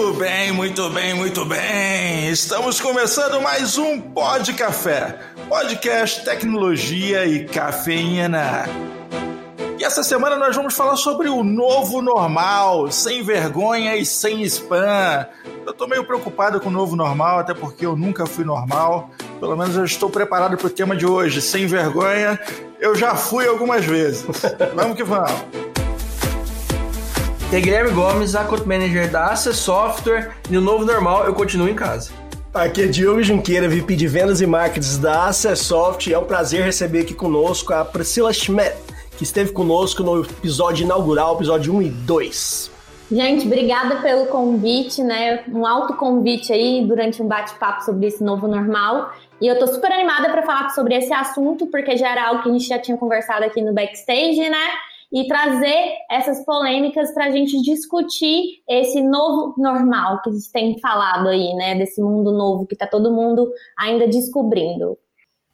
Muito bem, muito bem, muito bem. Estamos começando mais um Pod Café, podcast tecnologia e cafeína. E essa semana nós vamos falar sobre o novo normal, sem vergonha e sem spam. Eu tô meio preocupado com o novo normal, até porque eu nunca fui normal. Pelo menos eu estou preparado para o tema de hoje, sem vergonha. Eu já fui algumas vezes. vamos que vamos. Tem Guilherme Gomes, Account Manager da Access Software, e no novo normal eu continuo em casa. Aqui é Diogo Junqueira, VP de Vendas e Marketing da Access Software. É um prazer receber aqui conosco a Priscila Schmidt, que esteve conosco no episódio inaugural, episódio 1 e 2. Gente, obrigada pelo convite, né? Um alto convite aí durante um bate-papo sobre esse novo normal. E eu tô super animada para falar sobre esse assunto, porque já era algo que a gente já tinha conversado aqui no backstage, né? E trazer essas polêmicas para a gente discutir esse novo normal que a gente tem falado aí, né? Desse mundo novo que está todo mundo ainda descobrindo.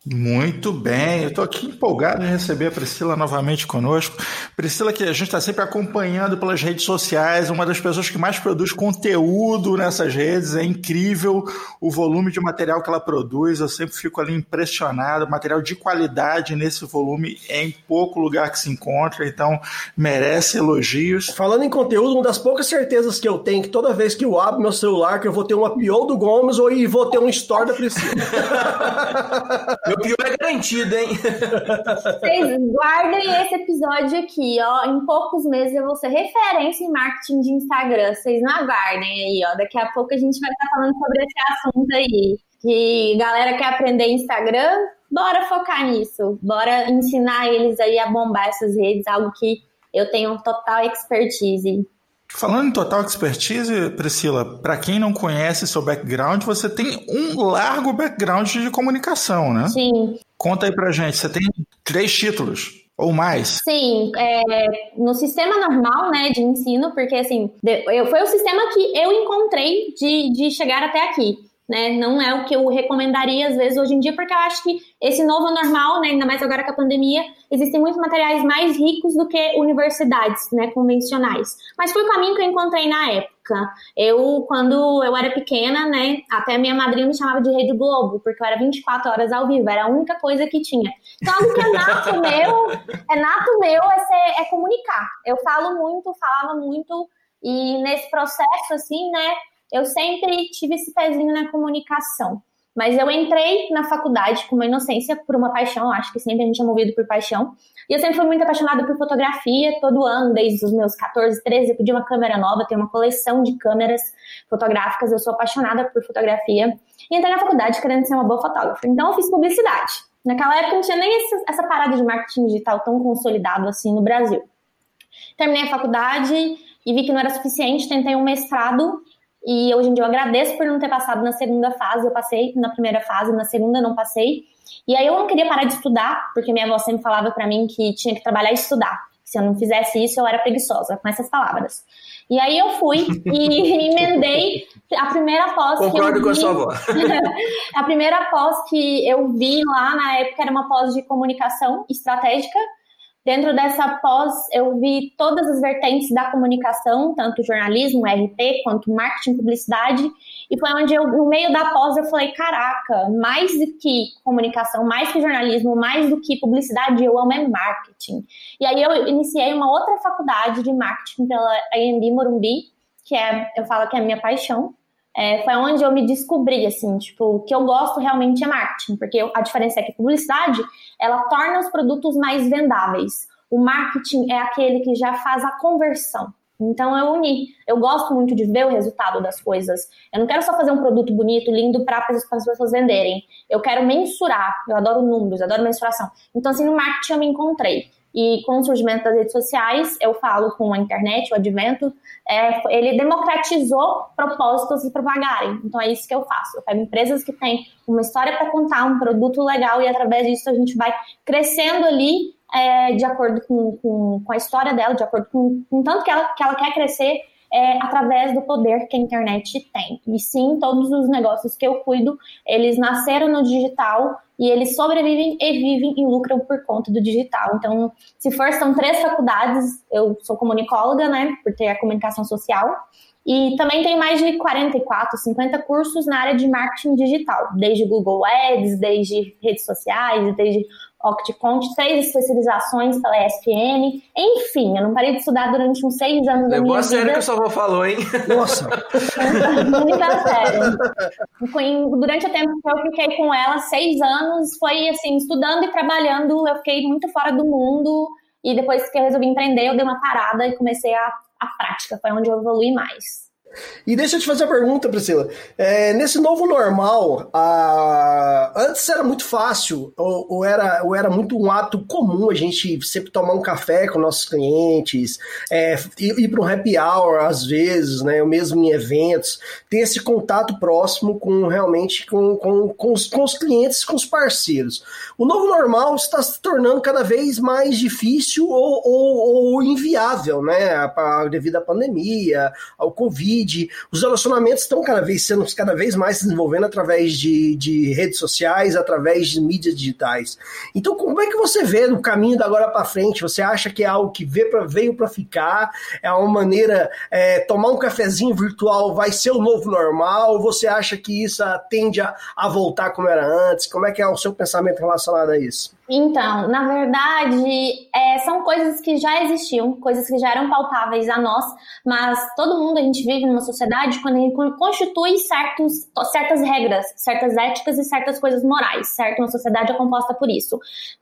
Muito bem, eu estou aqui empolgado em receber a Priscila novamente conosco. Priscila, que a gente está sempre acompanhando pelas redes sociais, uma das pessoas que mais produz conteúdo nessas redes. É incrível o volume de material que ela produz. Eu sempre fico ali impressionado. Material de qualidade nesse volume é em pouco lugar que se encontra, então merece elogios. Falando em conteúdo, uma das poucas certezas que eu tenho que toda vez que eu abro meu celular, que eu vou ter uma pior do Gomes ou vou ter um store da Priscila. Meu pior é garantido, hein? Vocês guardem esse episódio aqui, ó. Em poucos meses eu vou ser referência em marketing de Instagram. Vocês não aguardem aí, ó. Daqui a pouco a gente vai estar falando sobre esse assunto aí. Que galera quer aprender Instagram, bora focar nisso. Bora ensinar eles aí a bombar essas redes, algo que eu tenho total expertise. Falando em total expertise, Priscila, para quem não conhece seu background, você tem um largo background de comunicação, né? Sim. Conta aí pra gente, você tem três títulos ou mais? Sim, é, no sistema normal, né, de ensino, porque assim, eu, foi o sistema que eu encontrei de, de chegar até aqui né? Não é o que eu recomendaria às vezes hoje em dia, porque eu acho que esse novo normal, né, ainda mais agora com a pandemia, existem muitos materiais mais ricos do que universidades, né, convencionais. Mas foi o caminho que eu encontrei na época. Eu, quando eu era pequena, né, até a minha madrinha me chamava de Rede Globo, porque eu era 24 horas ao vivo, era a única coisa que tinha. Então, algo que é nato meu, é nato meu é, ser, é comunicar. Eu falo muito, falava muito, e nesse processo, assim, né, eu sempre tive esse pezinho na comunicação. Mas eu entrei na faculdade com uma inocência, por uma paixão, acho que sempre a gente é movido por paixão. E eu sempre fui muito apaixonada por fotografia, todo ano, desde os meus 14, 13, eu pedi uma câmera nova, tenho uma coleção de câmeras fotográficas, eu sou apaixonada por fotografia. E entrei na faculdade querendo ser uma boa fotógrafa. Então eu fiz publicidade. Naquela época não tinha nem essa parada de marketing digital tão consolidado assim no Brasil. Terminei a faculdade e vi que não era suficiente, tentei um mestrado e hoje em dia eu agradeço por não ter passado na segunda fase. Eu passei na primeira fase, na segunda não passei. E aí eu não queria parar de estudar, porque minha avó sempre falava para mim que tinha que trabalhar e estudar. Se eu não fizesse isso, eu era preguiçosa, com essas palavras. E aí eu fui e emendei a primeira pós Concordo que eu vi, com a sua avó. a primeira pós que eu vi lá na época era uma pós de comunicação estratégica Dentro dessa pós, eu vi todas as vertentes da comunicação, tanto jornalismo, RP, quanto marketing, publicidade, e foi onde eu, no meio da pós, eu falei, caraca, mais do que comunicação, mais que jornalismo, mais do que publicidade, eu amo é marketing. E aí eu iniciei uma outra faculdade de marketing pela AMB Morumbi, que é, eu falo que é a minha paixão, é, foi onde eu me descobri, assim, tipo, o que eu gosto realmente é marketing, porque a diferença é que publicidade, ela torna os produtos mais vendáveis. O marketing é aquele que já faz a conversão. Então eu uni. Eu gosto muito de ver o resultado das coisas. Eu não quero só fazer um produto bonito, lindo para as pessoas venderem. Eu quero mensurar. Eu adoro números, adoro mensuração. Então assim, no marketing eu me encontrei. E com o surgimento das redes sociais, eu falo com a internet, o advento, é, ele democratizou propósitos de propagarem. Então é isso que eu faço. Eu pego empresas que têm uma história para contar, um produto legal, e através disso a gente vai crescendo ali é, de acordo com, com, com, a história dela, de acordo com, com tanto que ela, que ela quer crescer é, através do poder que a internet tem. E sim, todos os negócios que eu cuido, eles nasceram no digital e eles sobrevivem e vivem e lucram por conta do digital. Então, se for, são três faculdades, eu sou comunicóloga, né, por ter a comunicação social, E também tem mais de 44, 50 cursos na área de marketing digital, desde Google Ads, desde redes sociais, desde OctiCont, três especializações pela ESPN. Enfim, eu não parei de estudar durante uns seis anos da Levou minha a sério vida. que o Salvador falou, hein? Nossa, Muito a sério. Durante o tempo que eu fiquei com ela, seis anos, foi assim, estudando e trabalhando, eu fiquei muito fora do mundo. E depois que eu resolvi empreender, eu dei uma parada e comecei a, a prática. Foi onde eu evolui mais. E deixa eu te fazer a pergunta, Priscila. É, nesse novo normal, a- antes era muito fácil, ou, ou era, ou era muito um ato comum a gente sempre tomar um café com nossos clientes, é, ir, ir para um happy hour às vezes, né, ou mesmo em eventos, ter esse contato próximo com realmente com, com, com, os, com os clientes, com os parceiros. O novo normal está se tornando cada vez mais difícil ou, ou, ou inviável, né, devido à pandemia, ao Covid. Os relacionamentos estão cada vez sendo cada vez mais se desenvolvendo através de, de redes sociais, através de mídias digitais. Então, como é que você vê no caminho da agora para frente? Você acha que é algo que veio para ficar? É uma maneira é, tomar um cafezinho virtual vai ser o novo normal? Você acha que isso tende a, a voltar como era antes? Como é que é o seu pensamento relacionado a isso? Então, na verdade, é, são coisas que já existiam, coisas que já eram palpáveis a nós, mas todo mundo, a gente vive numa sociedade quando gente constitui certos, certas regras, certas éticas e certas coisas morais, certo? Uma sociedade é composta por isso.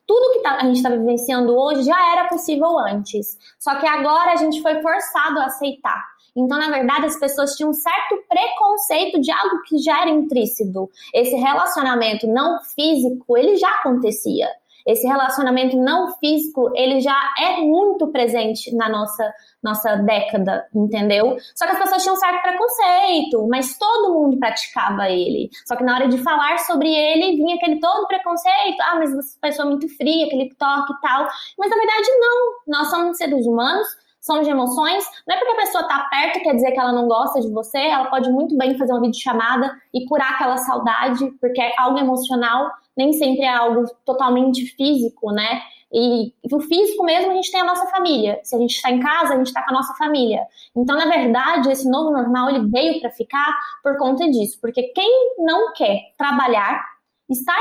Tudo que tá- a gente está vivenciando hoje já era possível antes, só que agora a gente foi forçado a aceitar. Então, na verdade, as pessoas tinham um certo preconceito de algo que já era intrínseco. Esse relacionamento não físico, ele já acontecia. Esse relacionamento não físico, ele já é muito presente na nossa, nossa década, entendeu? Só que as pessoas tinham um certo preconceito, mas todo mundo praticava ele. Só que na hora de falar sobre ele, vinha aquele todo preconceito. Ah, mas você é pessoa muito fria, aquele toque e tal. Mas na verdade, não. Nós somos seres humanos, somos de emoções. Não é porque a pessoa tá perto quer dizer que ela não gosta de você. Ela pode muito bem fazer uma videochamada e curar aquela saudade, porque é algo emocional, nem sempre é algo totalmente físico, né? E o físico mesmo a gente tem a nossa família. Se a gente está em casa, a gente está com a nossa família. Então, na verdade, esse novo normal ele veio para ficar por conta disso, porque quem não quer trabalhar, estar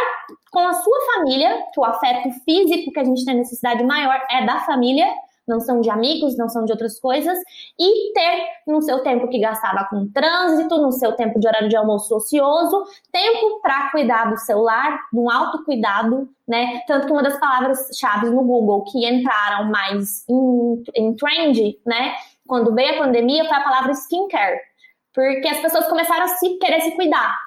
com a sua família, que o afeto físico que a gente tem necessidade maior é da família, não são de amigos, não são de outras coisas, e ter no seu tempo que gastava com trânsito, no seu tempo de horário de almoço ocioso, tempo para cuidar do celular, um autocuidado, né? Tanto que uma das palavras-chave no Google que entraram mais em, em trend, né? Quando veio a pandemia, foi a palavra skincare. Porque as pessoas começaram a se querer se cuidar,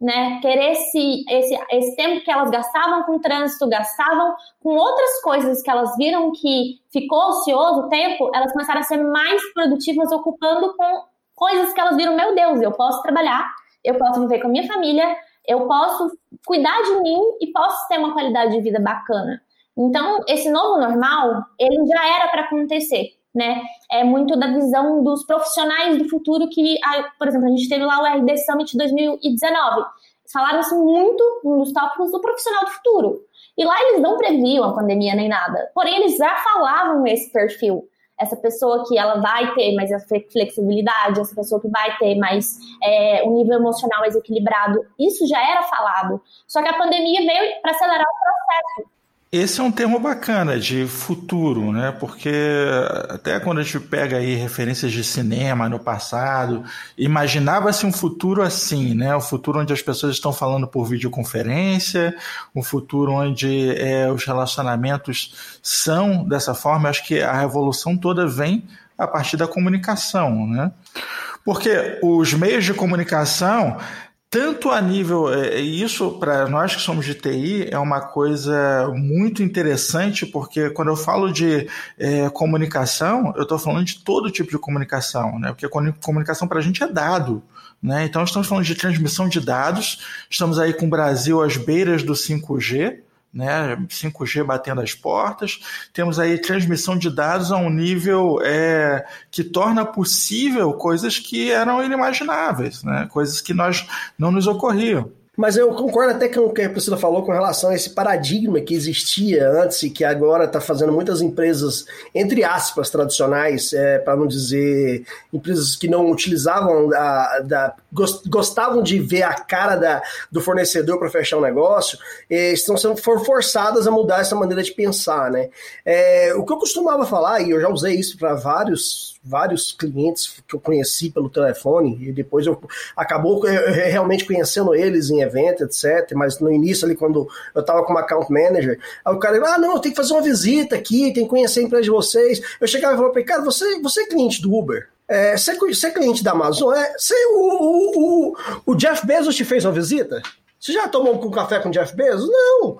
né? Querer esse, esse, esse tempo que elas gastavam com trânsito, gastavam com outras coisas que elas viram que ficou ocioso o tempo, elas começaram a ser mais produtivas ocupando com coisas que elas viram, meu Deus, eu posso trabalhar, eu posso viver com a minha família, eu posso cuidar de mim e posso ter uma qualidade de vida bacana. Então, esse novo normal, ele já era para acontecer, né? É muito da visão dos profissionais do futuro que, por exemplo, a gente teve lá o RD Summit 2019. Falaram-se muito nos tópicos do profissional do futuro. E lá eles não previam a pandemia nem nada. Porém, eles já falavam esse perfil. Essa pessoa que ela vai ter mais flexibilidade, essa pessoa que vai ter mais é, um nível emocional mais equilibrado. Isso já era falado. Só que a pandemia veio para acelerar o processo. Esse é um termo bacana de futuro, né? Porque até quando a gente pega aí referências de cinema no passado, imaginava-se um futuro assim, né? O um futuro onde as pessoas estão falando por videoconferência, um futuro onde é, os relacionamentos são dessa forma. Eu acho que a revolução toda vem a partir da comunicação, né? Porque os meios de comunicação tanto a nível, isso para nós que somos de TI é uma coisa muito interessante, porque quando eu falo de é, comunicação, eu estou falando de todo tipo de comunicação, né? Porque comunicação para a gente é dado. Né? Então, estamos falando de transmissão de dados, estamos aí com o Brasil às beiras do 5G, né, 5G batendo as portas, temos aí transmissão de dados a um nível é, que torna possível coisas que eram inimagináveis, né, coisas que nós não nos ocorriam. Mas eu concordo até com o que a Priscila falou com relação a esse paradigma que existia antes e que agora está fazendo muitas empresas, entre aspas, tradicionais, é, para não dizer empresas que não utilizavam, a, da, gostavam de ver a cara da, do fornecedor para fechar um negócio, é, estão sendo forçadas a mudar essa maneira de pensar. Né? É, o que eu costumava falar, e eu já usei isso para vários vários clientes que eu conheci pelo telefone e depois eu acabou realmente conhecendo eles em evento, etc. Mas no início ali, quando eu tava como account manager, aí o cara, ah, não, tenho que fazer uma visita aqui, tem que conhecer a empresa de vocês. Eu chegava e falava pra ele, cara, você, você é cliente do Uber? É, você, você é cliente da Amazon? É, você, o, o, o, o Jeff Bezos te fez uma visita? Você já tomou um café com o Jeff Bezos? Não.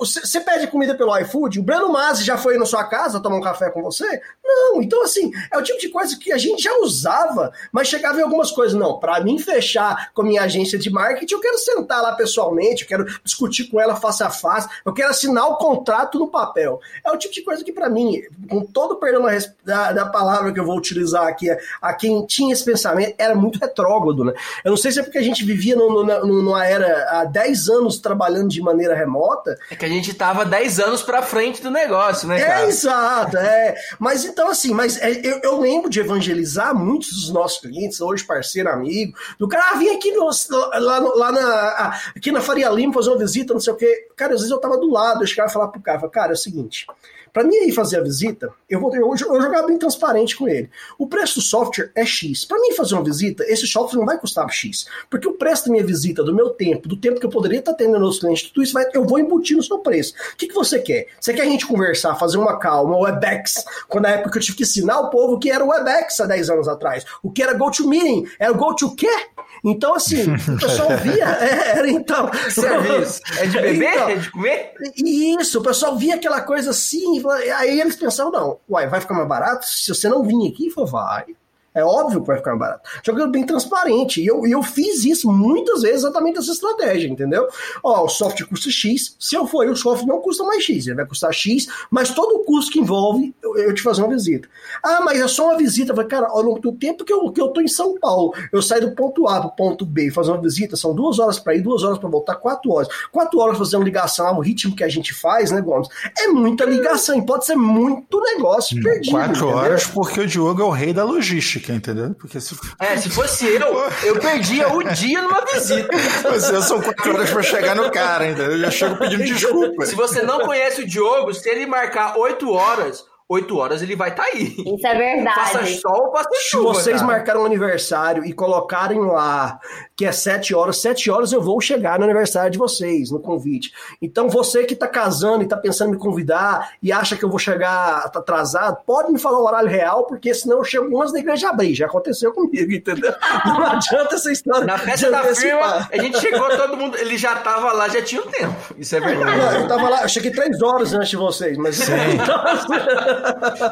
Você pede comida pelo iFood? O Breno Masi já foi na sua casa tomar um café com você? Não. Então, assim, é o tipo de coisa que a gente já usava, mas chegava em algumas coisas. Não, para mim fechar com a minha agência de marketing, eu quero sentar lá pessoalmente, eu quero discutir com ela face a face, eu quero assinar o contrato no papel. É o tipo de coisa que, para mim, com todo o perdão da, da, palavra que eu vou utilizar aqui, a quem tinha esse pensamento, era muito retrógrado, né? Eu não sei se é porque a gente vivia no, no, no era há 10 anos trabalhando de maneira remota. É que a gente tava 10 anos para frente do negócio, né, cara? É, exato, é. Mas então, assim, mas é, eu, eu, lembro de evangelizar muitos dos nossos clientes, hoje parceiro, amigo, do cara, ah, vim aqui no, lá, lá na, aqui na Faria Lima fazer uma visita, não sei o quê. Cara, às vezes eu tava do lado, eu chegava e falava pro cara, cara, é o seguinte, para mim ir fazer a visita, eu vou eu, eu jogar bem transparente com ele. O preço do software é X. Para mim fazer uma visita, esse software não vai custar X, porque o preço da minha visita, do meu tempo, do tempo que eu poderia estar atendendo os clientes, tudo isso vai, eu vou embutir no seu preço. O que, que você quer? Você quer a gente conversar, fazer uma call, uma WebEx, quando na época eu tive que ensinar o povo que era o WebEx há 10 anos atrás, o que era GoToMeeting, era o GoToQuê? Então, assim, o pessoal via, é, era então. Serviço. É de beber? Então, é de comer? Isso, o pessoal via aquela coisa assim, aí eles pensavam, não, uai, vai ficar mais barato? Se você não vir aqui, falou, vai. É óbvio que vai ficar barato. Jogando bem transparente. E eu, eu fiz isso muitas vezes, exatamente essa estratégia, entendeu? Ó, o software custa X. Se eu for, o software não custa mais X. Ele vai custar X, mas todo o custo que envolve eu, eu te fazer uma visita. Ah, mas é só uma visita. Falei, cara, ao longo do tempo que eu, que eu tô em São Paulo, eu saio do ponto A pro ponto B fazer uma visita, são duas horas para ir, duas horas para voltar, quatro horas. Quatro horas fazendo ligação, o ritmo que a gente faz, né, Gomes? É muita ligação, e pode ser muito negócio perdido. Quatro entendeu? horas porque o Diogo é o rei da logística entendeu? Porque se... É, se fosse eu, eu perdia o dia numa visita. Você são quatro horas pra chegar no cara, entendeu? Eu já chego pedindo desculpa. Se você não conhece o Diogo, se ele marcar oito horas, 8 horas ele vai estar tá aí. Isso é verdade. Faça sol, faça chuva. Se vocês cara. marcaram um aniversário e colocarem lá que é 7 horas, 7 horas eu vou chegar no aniversário de vocês, no convite. Então você que tá casando e tá pensando em me convidar e acha que eu vou chegar atrasado, pode me falar o horário real, porque senão eu chego umas na igreja abrir. Já aconteceu comigo, entendeu? Não adianta essa história. Na festa da firma, a gente chegou, todo mundo, ele já tava lá, já tinha o um tempo. Isso é verdade. Não, eu tava lá, eu cheguei 3 horas antes de vocês, mas. Sim.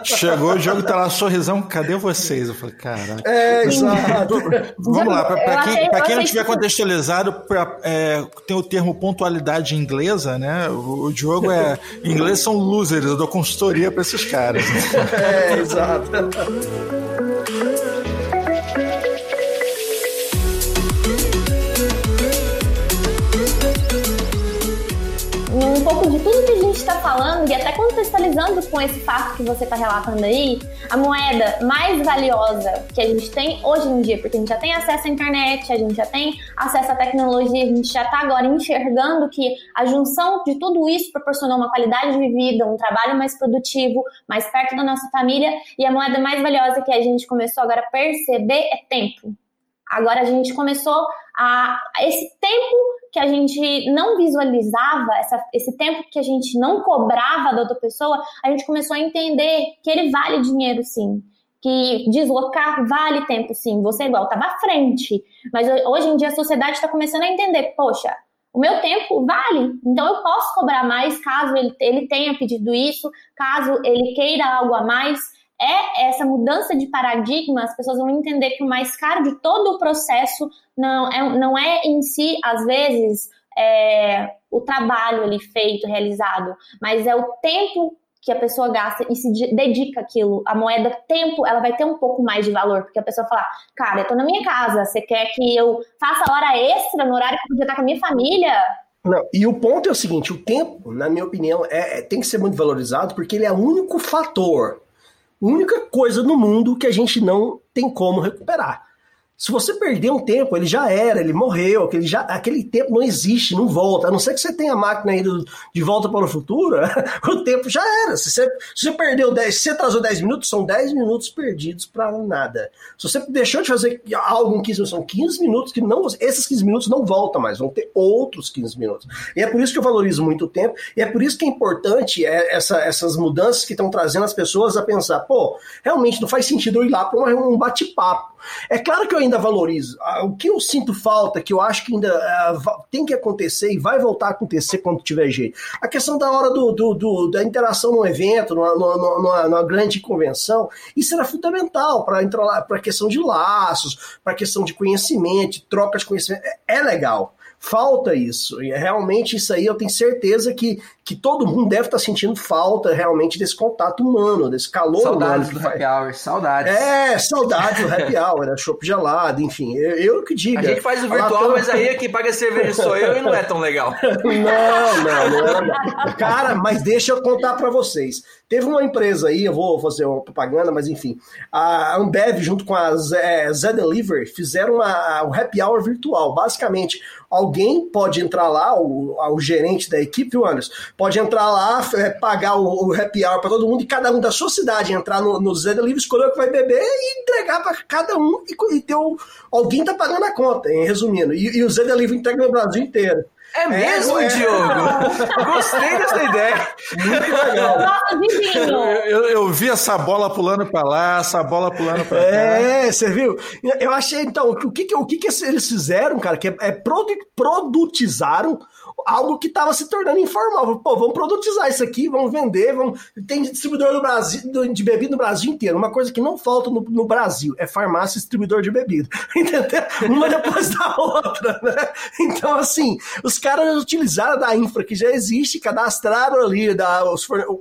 Chegou o jogo, tá lá, sorrisão, cadê vocês? Eu falei, caraca. É, exato. Vamos lá, pra, pra quem, pra quem não tiver contextualizado, pra, é, tem o termo pontualidade inglesa, né? O, o Diogo é. Em inglês são losers, eu dou consultoria pra esses caras. É, exato. Tudo que a gente está falando e até contextualizando com esse fato que você está relatando aí, a moeda mais valiosa que a gente tem hoje em dia, porque a gente já tem acesso à internet, a gente já tem acesso à tecnologia, a gente já está agora enxergando que a junção de tudo isso proporcionou uma qualidade de vida, um trabalho mais produtivo, mais perto da nossa família e a moeda mais valiosa que a gente começou agora a perceber é tempo. Agora a gente começou a esse tempo que a gente não visualizava, essa, esse tempo que a gente não cobrava da outra pessoa, a gente começou a entender que ele vale dinheiro sim. Que deslocar vale tempo sim. Você é igual, estava à frente. Mas hoje em dia a sociedade está começando a entender, poxa, o meu tempo vale, então eu posso cobrar mais caso ele, ele tenha pedido isso, caso ele queira algo a mais é essa mudança de paradigma, as pessoas vão entender que o mais caro de todo o processo não é, não é em si, às vezes, é, o trabalho ali feito, realizado, mas é o tempo que a pessoa gasta e se dedica aquilo, a moeda tempo, ela vai ter um pouco mais de valor, porque a pessoa fala, cara, eu tô na minha casa, você quer que eu faça hora extra no horário que eu podia estar com a minha família? Não, e o ponto é o seguinte, o tempo, na minha opinião, é, é tem que ser muito valorizado porque ele é o único fator, única coisa no mundo que a gente não tem como recuperar. Se você perder um tempo, ele já era, ele morreu, aquele, já, aquele tempo não existe, não volta. A não ser que você tenha a máquina aí do, de volta para o futuro, o tempo já era. Se você, se você perdeu 10, se você atrasou 10 minutos, são 10 minutos perdidos para nada. Se você deixou de fazer algo em 15 minutos, são 15 minutos que não. Esses 15 minutos não voltam mais, vão ter outros 15 minutos. E é por isso que eu valorizo muito o tempo, e é por isso que é importante é, essa, essas mudanças que estão trazendo as pessoas a pensar, pô, realmente não faz sentido eu ir lá para um bate-papo. É claro que eu ainda valorizo. Ah, o que eu sinto falta, que eu acho que ainda uh, tem que acontecer e vai voltar a acontecer quando tiver jeito, a questão da hora do, do, do da interação num evento, numa, numa, numa, grande convenção, isso era fundamental para a questão de laços, para a questão de conhecimento, de troca de conhecimento. é, é legal falta isso. E realmente isso aí eu tenho certeza que, que todo mundo deve estar sentindo falta realmente desse contato humano, desse calor saudades humano. do happy hour, saudades. É, saudades do happy hour, né? chopp gelado, enfim. Eu, eu que digo. A gente faz o virtual, mas aí quem paga a cerveja sou eu e não é tão legal. não, não, não é legal. Cara, mas deixa eu contar para vocês. Teve uma empresa aí, eu vou fazer uma propaganda, mas enfim, a Ambev junto com a Zé, Zé Delivery fizeram uma, o happy hour virtual. Basicamente, alguém pode entrar lá, o, o gerente da equipe, o Anderson, pode entrar lá, é, pagar o, o happy hour para todo mundo e cada um da sua cidade entrar no, no Zé Delivery, escolher o que vai beber e entregar para cada um e, e ter o, alguém tá pagando a conta, hein, resumindo. E, e o Zé Delivery entrega no Brasil inteiro. É mesmo, é, Diogo? Gostei dessa ideia. Muito legal. Nossa, Eu, eu, vi essa bola pulando para lá, essa bola pulando para cá. É, você viu? Eu achei, então, o que, que, o que, que eles fizeram, cara, que é, é produtizaram algo que estava se tornando informal. Pô, vamos produtizar isso aqui, vamos vender, vamos... tem distribuidor do Brasil, de bebida no Brasil inteiro. Uma coisa que não falta no, no Brasil é farmácia e distribuidor de bebida. Entendeu? Uma depois da outra, né? Então, assim, os caras utilizaram da infra que já existe, cadastraram ali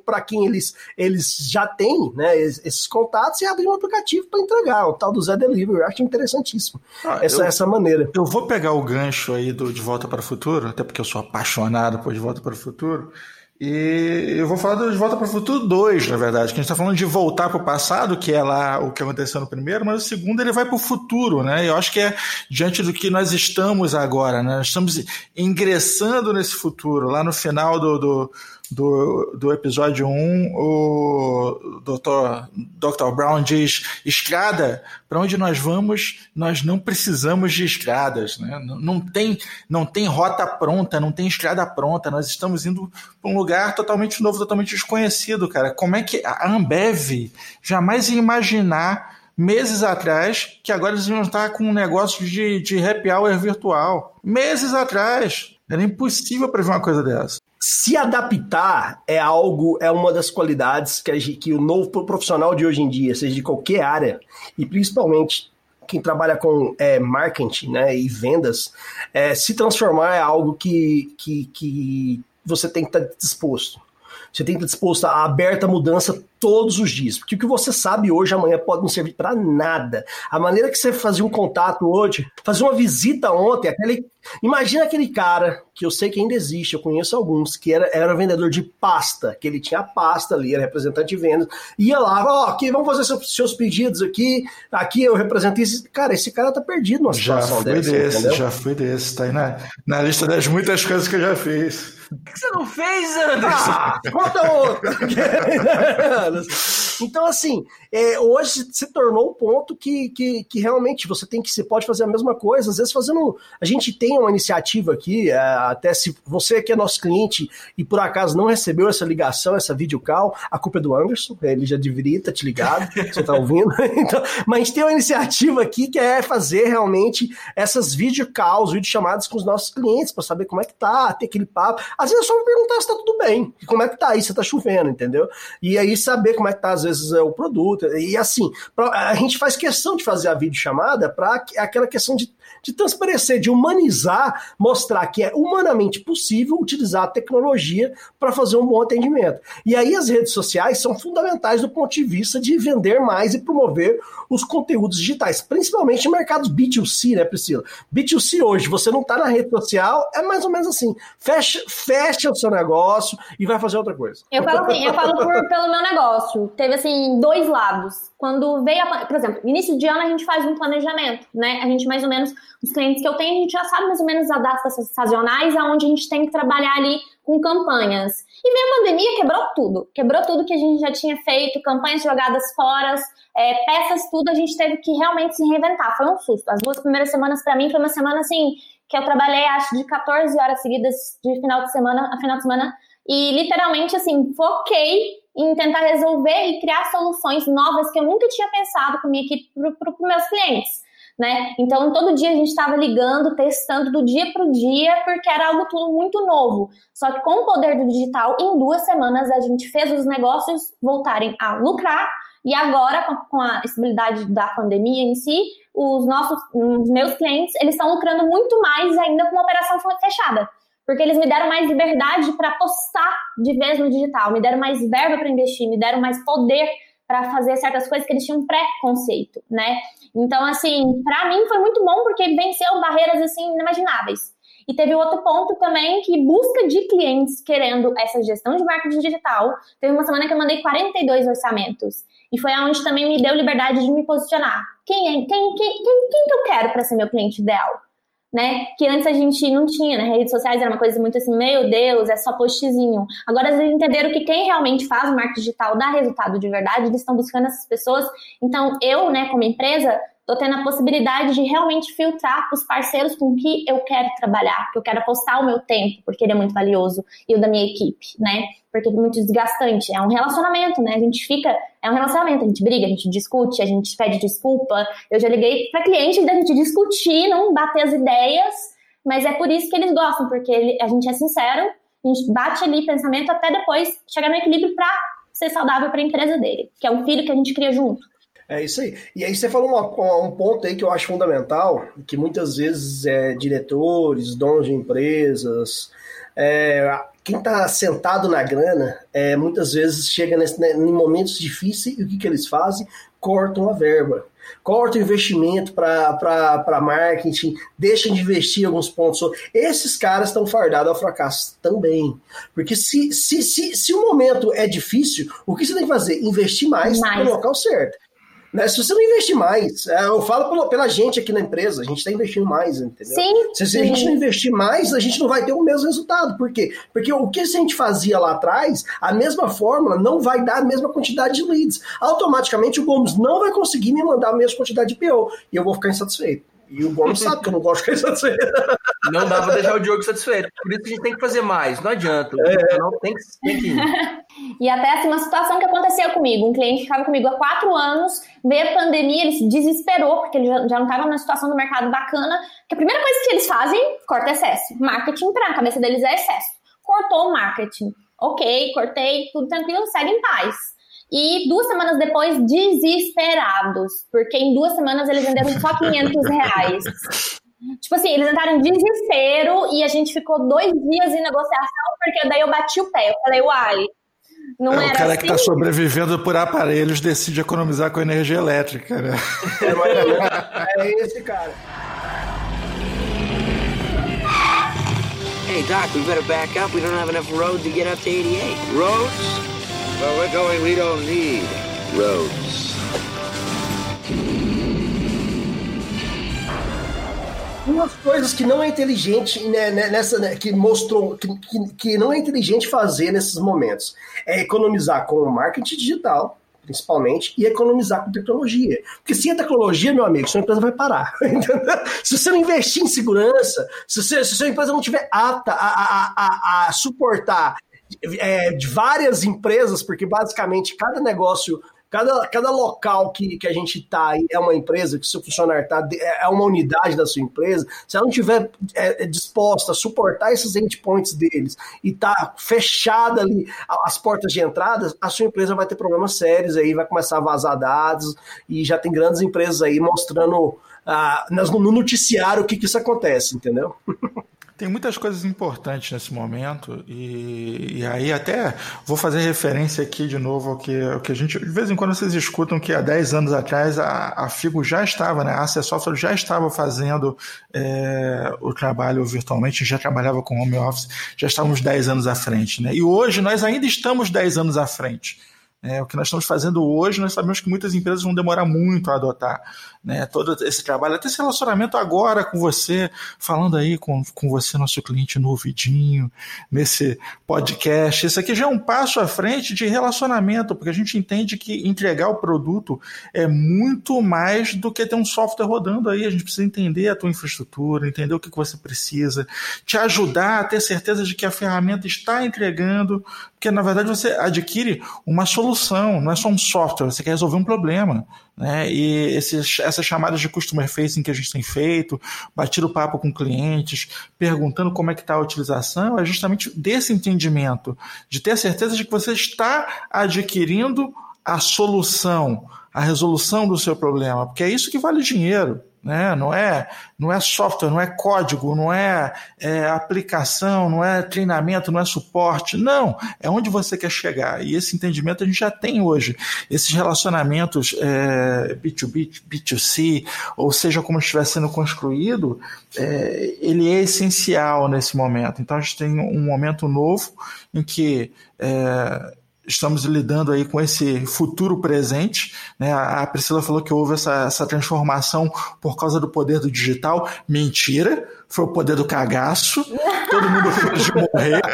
para quem eles, eles já têm, né, esses contatos e abriram um aplicativo para entregar, o tal do Zé Delivery. Eu acho interessantíssimo ah, essa, eu, essa maneira. Eu vou pegar o gancho aí do De Volta para o Futuro, até porque eu sou apaixonado por De Volta para o Futuro. E eu vou falar De Volta para o Futuro 2, na verdade, que a gente está falando de voltar para o passado, que é lá o que aconteceu no primeiro, mas o segundo ele vai para o futuro, né? Eu acho que é diante do que nós estamos agora, né? Nós estamos ingressando nesse futuro. Lá no final do, do do, do episódio 1, o Dr. Dr. Brown diz: estrada, para onde nós vamos, nós não precisamos de estradas. Né? Não, tem, não tem rota pronta, não tem estrada pronta, nós estamos indo para um lugar totalmente novo, totalmente desconhecido, cara. Como é que a Ambev jamais ia imaginar meses atrás que agora eles iam estar com um negócio de, de happy hour virtual? Meses atrás. Era impossível prever uma coisa dessa se adaptar é algo, é uma das qualidades que, a, que o novo profissional de hoje em dia, seja de qualquer área, e principalmente quem trabalha com é, marketing né, e vendas, é, se transformar é algo que, que, que você tem que estar disposto. Você tem que estar disposto a aberta mudança todos os dias. Porque o que você sabe hoje, amanhã pode não servir para nada. A maneira que você fazia um contato hoje, fazer uma visita ontem, aquele. Imagina aquele cara, que eu sei que ainda existe, eu conheço alguns, que era, era vendedor de pasta, que ele tinha pasta ali, era representante de vendas, ia lá, ó, oh, aqui, vamos fazer seus, seus pedidos aqui, aqui eu representei esse. Cara, esse cara tá perdido numa situação já fui dessa. Desse, já fui desse, tá aí na, na lista das muitas coisas que eu já fiz. O que você não fez, Anderson? Ah, conta outra! Então, assim, é, hoje se tornou um ponto que, que, que, realmente você tem que, você pode fazer a mesma coisa, às vezes fazendo. A gente tem uma iniciativa aqui, é, até se você que é nosso cliente e por acaso não recebeu essa ligação, essa videocall, a culpa é do Anderson, ele já deveria estar te ligado, você tá ouvindo. Então, mas a gente tem uma iniciativa aqui que é fazer realmente essas videocalls, videochamadas com os nossos clientes, para saber como é que tá, ter aquele papo. Às vezes é só me perguntar se tá tudo bem, como é que tá aí, se tá chovendo, entendeu? E aí saber como é que tá, às vezes, é o produto. E assim, a gente faz questão de fazer a videochamada para aquela questão de de transparecer, de humanizar, mostrar que é humanamente possível utilizar a tecnologia para fazer um bom atendimento. E aí as redes sociais são fundamentais do ponto de vista de vender mais e promover os conteúdos digitais, principalmente em mercados B2C, né, Priscila? B2C hoje, você não está na rede social, é mais ou menos assim, fecha, fecha o seu negócio e vai fazer outra coisa. Eu falo assim, eu falo por, pelo meu negócio. Teve assim, dois lados. Quando veio a, por exemplo, início de ano a gente faz um planejamento, né? A gente mais ou menos, os clientes que eu tenho, a gente já sabe mais ou menos as datas sazonais aonde a gente tem que trabalhar ali com campanhas. E veio a pandemia, quebrou tudo. Quebrou tudo que a gente já tinha feito, campanhas jogadas fora, é, peças, tudo, a gente teve que realmente se reinventar. Foi um susto. As duas primeiras semanas, para mim, foi uma semana assim, que eu trabalhei, acho, de 14 horas seguidas de final de semana a final de semana. E literalmente, assim, foquei em tentar resolver e criar soluções novas que eu nunca tinha pensado com minha equipe para os meus clientes. Né? Então, todo dia a gente estava ligando, testando do dia para o dia, porque era algo tudo muito novo. Só que com o poder do digital, em duas semanas a gente fez os negócios voltarem a lucrar e agora, com a estabilidade da pandemia em si, os nossos, os meus clientes, eles estão lucrando muito mais ainda com uma operação fechada. Porque eles me deram mais liberdade para apostar de vez no digital, me deram mais verba para investir, me deram mais poder para fazer certas coisas que eles tinham preconceito, né? Então, assim, para mim foi muito bom porque venceu barreiras assim inimagináveis. E teve outro ponto também que busca de clientes querendo essa gestão de marketing digital. Teve uma semana que eu mandei 42 orçamentos. E foi aonde também me deu liberdade de me posicionar. Quem é, quem, quem, quem, quem que eu quero para ser meu cliente ideal? Né? Que antes a gente não tinha, né? Redes sociais era uma coisa muito assim, meu Deus, é só postzinho. Agora eles entenderam que quem realmente faz o marketing digital dá resultado de verdade, eles estão buscando essas pessoas. Então, eu, né, como empresa, tô tendo a possibilidade de realmente filtrar os parceiros com que eu quero trabalhar, que eu quero apostar o meu tempo, porque ele é muito valioso, e o da minha equipe, né? Porque é muito desgastante. É um relacionamento, né? A gente fica. É um relacionamento, a gente briga, a gente discute, a gente pede desculpa. Eu já liguei para cliente da gente discutir, não bater as ideias, mas é por isso que eles gostam, porque a gente é sincero, a gente bate ali pensamento até depois chegar no equilíbrio para ser saudável para a empresa dele, que é um filho que a gente cria junto. É isso aí. E aí você falou uma, um ponto aí que eu acho fundamental, que muitas vezes é, diretores, donos de empresas, é, quem está sentado na grana, é, muitas vezes chega nesse, né, em momentos difíceis e o que, que eles fazem? Cortam a verba. Cortam o investimento para marketing, deixam de investir em alguns pontos. Esses caras estão fardados ao fracasso também. Porque se, se, se, se o momento é difícil, o que você tem que fazer? Investir mais, mais. no local certo. Né? Se você não investir mais, é, eu falo pela, pela gente aqui na empresa, a gente está investindo mais, entendeu? Sim, se, se a gente não investir mais, a gente não vai ter o mesmo resultado. Por quê? Porque o que a gente fazia lá atrás, a mesma fórmula não vai dar a mesma quantidade de leads. Automaticamente o Gomes não vai conseguir me mandar a mesma quantidade de PO e eu vou ficar insatisfeito. E o Gomes sabe que eu não gosto de ficar insatisfeito. Não dá pra deixar o Diogo satisfeito. Por isso que a gente tem que fazer mais. Não adianta. É. Não tem que, tem que ir. E até assim, uma situação que aconteceu comigo. Um cliente estava comigo há quatro anos, veio a pandemia, ele se desesperou, porque ele já, já não estava numa situação do mercado bacana. Que a primeira coisa que eles fazem, corta excesso. Marketing para a cabeça deles é excesso. Cortou o marketing. Ok, cortei, tudo tranquilo, segue em paz. E duas semanas depois, desesperados, porque em duas semanas eles venderam só 500 reais. Tipo assim, eles entraram em desespero e a gente ficou dois dias em negociação, porque daí eu bati o pé. Eu falei, uai, não é, era O cara assim? que está sobrevivendo por aparelhos decide economizar com energia elétrica, né? É, é esse cara. Hey, Doc, we better back up. We don't have enough road to get up to 88. Roads? Well, we're going, we don't need roads. Duas coisas que não é inteligente né, né nessa né, que mostrou que, que, que, não é inteligente fazer nesses momentos. É economizar com o marketing digital principalmente e economizar com tecnologia. Porque sem a tecnologia meu amigo sua empresa vai parar se você não investir em segurança se, você, se sua empresa não tiver apta a, a, a, a suportar é, de várias empresas porque basicamente cada negócio Cada, cada local que, que a gente está é uma empresa, que seu funcionário está, é uma unidade da sua empresa, se ela não estiver é, é, disposta a suportar esses endpoints deles e tá fechada ali as portas de entrada, a sua empresa vai ter problemas sérios aí, vai começar a vazar dados e já tem grandes empresas aí mostrando a, no noticiário o que, que isso acontece, entendeu? Tem muitas coisas importantes nesse momento, e, e, aí até vou fazer referência aqui de novo ao que, ao que a gente. De vez em quando vocês escutam que há 10 anos atrás a, a Figo já estava, né? A AC Software já estava fazendo é, o trabalho virtualmente, já trabalhava com home office, já estávamos 10 anos à frente, né? E hoje nós ainda estamos 10 anos à frente. É, o que nós estamos fazendo hoje, nós sabemos que muitas empresas vão demorar muito a adotar né, todo esse trabalho, até esse relacionamento agora com você, falando aí com, com você, nosso cliente no ouvidinho, nesse podcast. Isso aqui já é um passo à frente de relacionamento, porque a gente entende que entregar o produto é muito mais do que ter um software rodando aí. A gente precisa entender a tua infraestrutura, entender o que você precisa, te ajudar a ter certeza de que a ferramenta está entregando, porque na verdade você adquire uma solução, não é só um software, você quer resolver um problema. Né? E esses, essas chamadas de customer facing que a gente tem feito, batido papo com clientes, perguntando como é que está a utilização, é justamente desse entendimento, de ter a certeza de que você está adquirindo a solução, a resolução do seu problema, porque é isso que vale dinheiro né? Não é, não é software, não é código, não é, é, aplicação, não é treinamento, não é suporte. Não, é onde você quer chegar. E esse entendimento a gente já tem hoje. Esses relacionamentos é, B2B, B2C, ou seja, como estiver sendo construído, é, ele é essencial nesse momento. Então a gente tem um momento novo em que é, estamos lidando aí com esse futuro presente. Né? A Priscila falou que houve essa, essa transformação por causa do poder do digital. Mentira, foi o poder do cagaço. Todo mundo foi de morrer.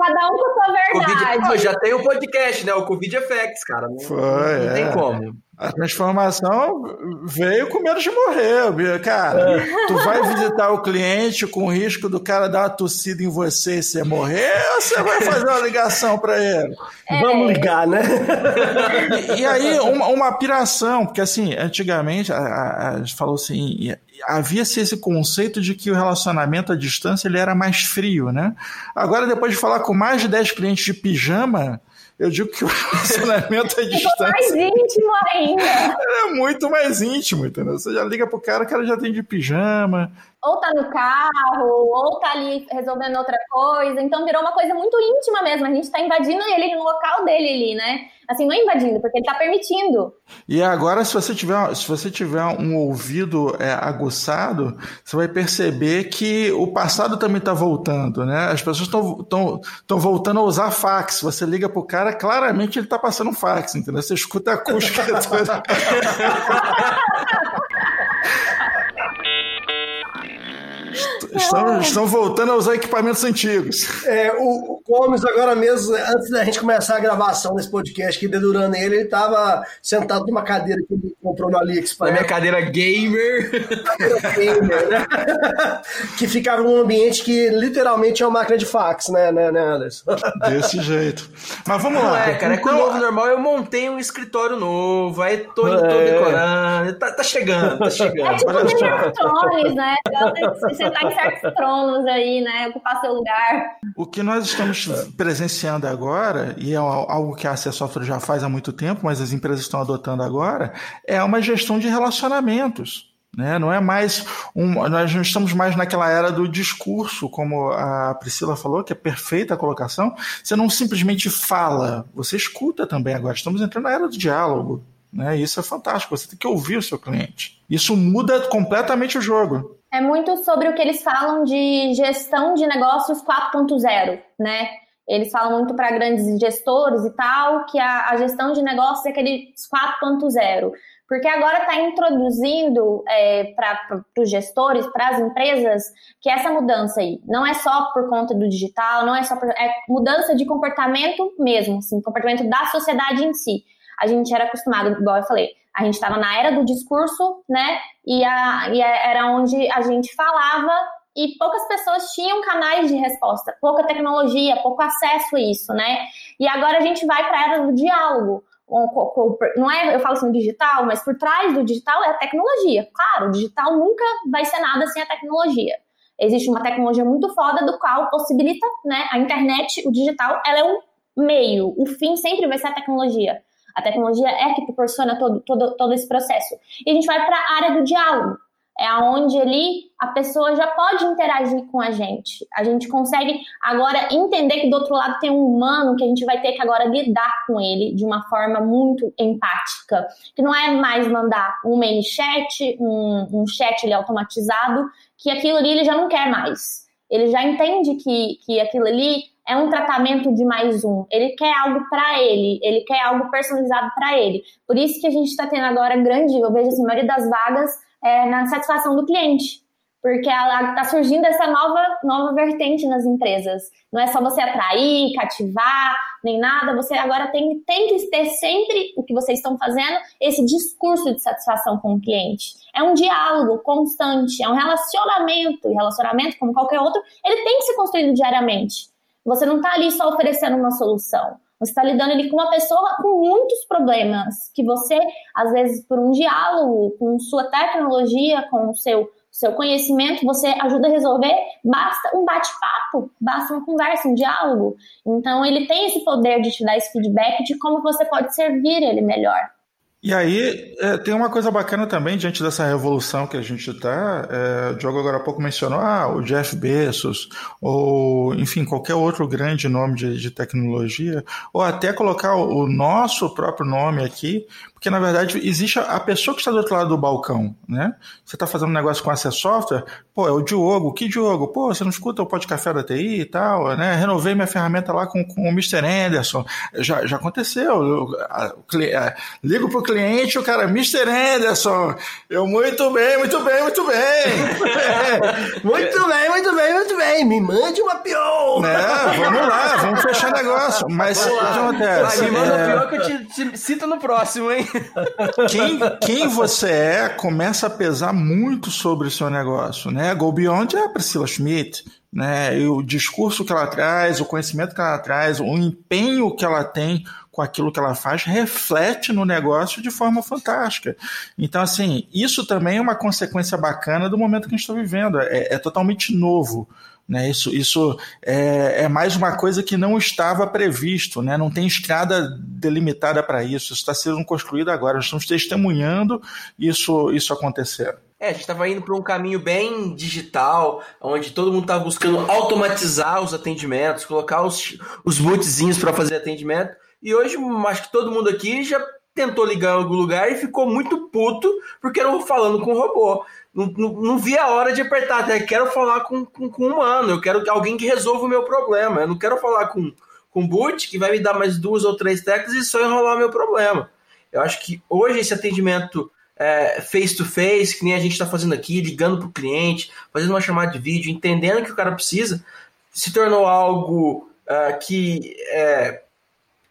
Cada um com sua verdade. COVID, já tem o um podcast, né? O Covid Effects, cara. Não, foi, não, tem é. como. A transformação veio com medo de morrer, cara. É. Tu vai visitar o cliente com o risco do cara dar uma tossida em você e você morrer, ou você vai fazer uma ligação para ele? É. Vamos ligar, né? E, e aí, uma, uma piração, porque assim, antigamente, a, a, a gente falou assim, havia-se esse conceito de que o relacionamento à distância ele era mais frio, né? Agora, depois de falar com mais de 10 clientes de pijama, eu digo que o relacionamento à distância. mais íntimo ainda. É muito mais íntimo, entendeu? Você já liga pro cara, o cara já tem de pijama. Ou tá no carro, ou tá ali resolvendo outra coisa. Então virou uma coisa muito íntima mesmo. A gente tá invadindo ele no local dele ali, né? Assim, não invadindo, porque ele está permitindo. E agora, se você tiver, se você tiver um ouvido é, aguçado, você vai perceber que o passado também está voltando, né? As pessoas estão voltando a usar fax. Você liga pro cara, claramente ele está passando fax, entendeu? Você escuta a acústica toda. Estão, estão voltando a usar equipamentos antigos. É, o, o Gomes, agora mesmo, antes da gente começar a gravação desse podcast aqui, dedurando ele, ele estava sentado numa cadeira que ele comprou no AliExpress. Na minha cadeira gamer. Cadeira gamer, né? que ficava num ambiente que literalmente é uma máquina de fax, né, né, né Anderson? Desse jeito. Mas vamos lá. É, cara, é então... com o novo normal eu montei um escritório novo, aí tô, é. tô decorando, tá, tá, chegando, tá chegando. É tipo Thrones, né? Você tá em certos tronos aí, né? Ocupar seu lugar. O que nós estamos presenciando agora, e é algo que a AC Software já faz há muito tempo, mas as empresas estão adotando agora, é uma gestão de relacionamentos. Né? Não é mais um, nós não estamos mais naquela era do discurso, como a Priscila falou, que é perfeita a colocação. Você não simplesmente fala, você escuta também agora. Estamos entrando na era do diálogo. Né? Isso é fantástico. Você tem que ouvir o seu cliente. Isso muda completamente o jogo. É muito sobre o que eles falam de gestão de negócios 4.0, né? Eles falam muito para grandes gestores e tal, que a, a gestão de negócios é aquele 4.0. Porque agora está introduzindo é, para os gestores, para as empresas, que essa mudança aí não é só por conta do digital, não é só por, é mudança de comportamento mesmo, assim, comportamento da sociedade em si. A gente era acostumado, igual eu falei, a gente estava na era do discurso, né? E, a, e era onde a gente falava e poucas pessoas tinham canais de resposta, pouca tecnologia, pouco acesso a isso, né? E agora a gente vai para a era do diálogo. Não é, eu falo assim, digital, mas por trás do digital é a tecnologia. Claro, o digital nunca vai ser nada sem a tecnologia. Existe uma tecnologia muito foda do qual possibilita, né? A internet, o digital, ela é um meio. O fim sempre vai ser a tecnologia. A tecnologia é que proporciona todo, todo, todo esse processo. E a gente vai para a área do diálogo é aonde ali a pessoa já pode interagir com a gente. A gente consegue agora entender que do outro lado tem um humano que a gente vai ter que agora lidar com ele de uma forma muito empática, que não é mais mandar um mail chat, um, um chat ali automatizado, que aquilo ali ele já não quer mais. Ele já entende que, que aquilo ali é um tratamento de mais um. Ele quer algo para ele, ele quer algo personalizado para ele. Por isso que a gente está tendo agora grande, eu vejo assim, a maioria das vagas é, na satisfação do cliente. Porque está surgindo essa nova, nova vertente nas empresas. Não é só você atrair, cativar, nem nada. Você agora tem, tem que ter sempre o que vocês estão fazendo, esse discurso de satisfação com o cliente. É um diálogo constante, é um relacionamento. E relacionamento, como qualquer outro, ele tem que ser construído diariamente. Você não está ali só oferecendo uma solução. Você está lidando ali com uma pessoa com muitos problemas que você, às vezes, por um diálogo, com sua tecnologia, com o seu, seu conhecimento, você ajuda a resolver. Basta um bate-papo, basta uma conversa, um diálogo. Então, ele tem esse poder de te dar esse feedback de como você pode servir ele melhor. E aí, é, tem uma coisa bacana também, diante dessa revolução que a gente está, é, o Diogo agora há pouco mencionou, ah, o Jeff Bezos, ou, enfim, qualquer outro grande nome de, de tecnologia, ou até colocar o, o nosso próprio nome aqui, porque, na verdade, existe a pessoa que está do outro lado do balcão, né? Você está fazendo um negócio com essa software, pô, é o Diogo. Que Diogo? Pô, você não escuta o podcast da TI e tal, né? Renovei minha ferramenta lá com, com o Mr. Anderson. Já, já aconteceu. Eu, a, a, ligo pro cliente, o cara, Mr. Anderson. Eu, muito bem, muito bem, muito bem. muito bem, muito bem, muito bem. Me mande uma PO. É, vamos lá, vamos fechar negócio. Mas o que acontece? me manda é... pior que eu te, te cito no próximo, hein? Quem, quem você é começa a pesar muito sobre o seu negócio, né? Go Beyond é a Priscila Schmidt, né? E o discurso que ela traz, o conhecimento que ela traz, o empenho que ela tem com aquilo que ela faz reflete no negócio de forma fantástica. Então, assim, isso também é uma consequência bacana do momento que a gente está vivendo. É, é totalmente novo. Né? Isso, isso é, é, mais uma coisa que não estava previsto, né? não tem estrada delimitada para isso, isso está sendo construído agora, nós estamos testemunhando isso, isso acontecer. É, a gente estava indo para um caminho bem digital, onde todo mundo estava buscando automatizar os atendimentos, colocar os, os bootzinhos para fazer atendimento, e hoje acho que todo mundo aqui já tentou ligar em algum lugar e ficou muito puto porque eu falando com o robô. Não, não, não vi a hora de apertar, até quero falar com, com, com um humano, eu quero alguém que resolva o meu problema, eu não quero falar com, com boot que vai me dar mais duas ou três teclas e só enrolar o meu problema. Eu acho que hoje esse atendimento é, face to face, que nem a gente está fazendo aqui, ligando para o cliente, fazendo uma chamada de vídeo, entendendo o que o cara precisa, se tornou algo uh, que é,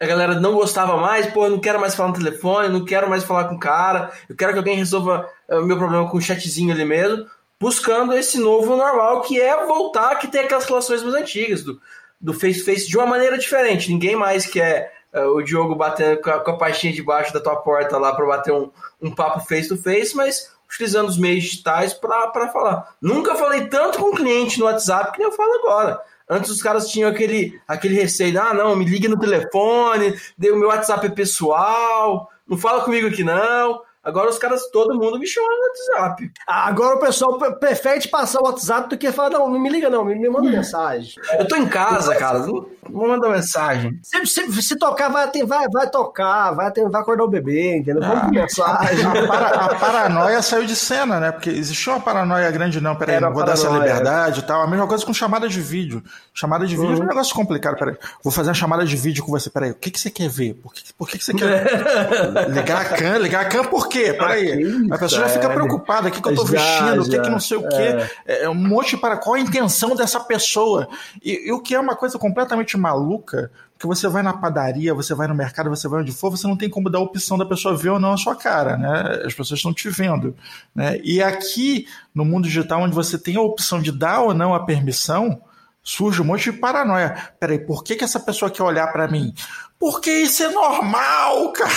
a galera não gostava mais, pô, eu não quero mais falar no telefone, não quero mais falar com o cara, eu quero que alguém resolva o uh, meu problema com o chatzinho ali mesmo, buscando esse novo normal que é voltar que tem aquelas relações mais antigas do, do face-to-face de uma maneira diferente. Ninguém mais quer uh, o Diogo batendo com a, com a pastinha debaixo da tua porta lá para bater um, um papo face-to-face, mas utilizando os meios digitais para falar. Nunca falei tanto com um cliente no WhatsApp que nem eu falo agora. Antes os caras tinham aquele, aquele receio, ah, não, me ligue no telefone, dê o meu WhatsApp pessoal, não fala comigo aqui não. Agora os caras, todo mundo me chama no WhatsApp. Agora o pessoal prefere te passar o WhatsApp do que falar, não, não me liga não, me, me manda mensagem. Eu tô em casa, cara, não, não manda mensagem. Se, se, se, tocar, vai, vai, vai tocar, vai, vai acordar o bebê, entendeu? Vamos ah, mensagem. A, para, a, paranoia saiu de cena, né? Porque existia uma paranoia grande, não, peraí, Era não vou dar essa liberdade e tal. A mesma coisa com chamada de vídeo. Chamada de vídeo uhum. é um uhum. negócio complicado, peraí. Vou fazer uma chamada de vídeo com você, peraí, o que, que você quer ver? Por que, por que, que você quer ligar a cam? Ligar a cam por quê? Peraí. A pessoa já fica preocupada, o que, que eu já, vestindo, o que, que não sei o quê. É. é um monte para qual a intenção dessa pessoa. E, e o que é uma coisa completamente maluca, que você vai na padaria, você vai no mercado, você vai onde for, você não tem como dar a opção da pessoa ver ou não a sua cara, né? As pessoas estão te vendo, né? E aqui, no mundo digital, onde você tem a opção de dar ou não a permissão, surge um monte de paranoia. Peraí, por que, que essa pessoa quer olhar para mim? Porque isso é normal, cara.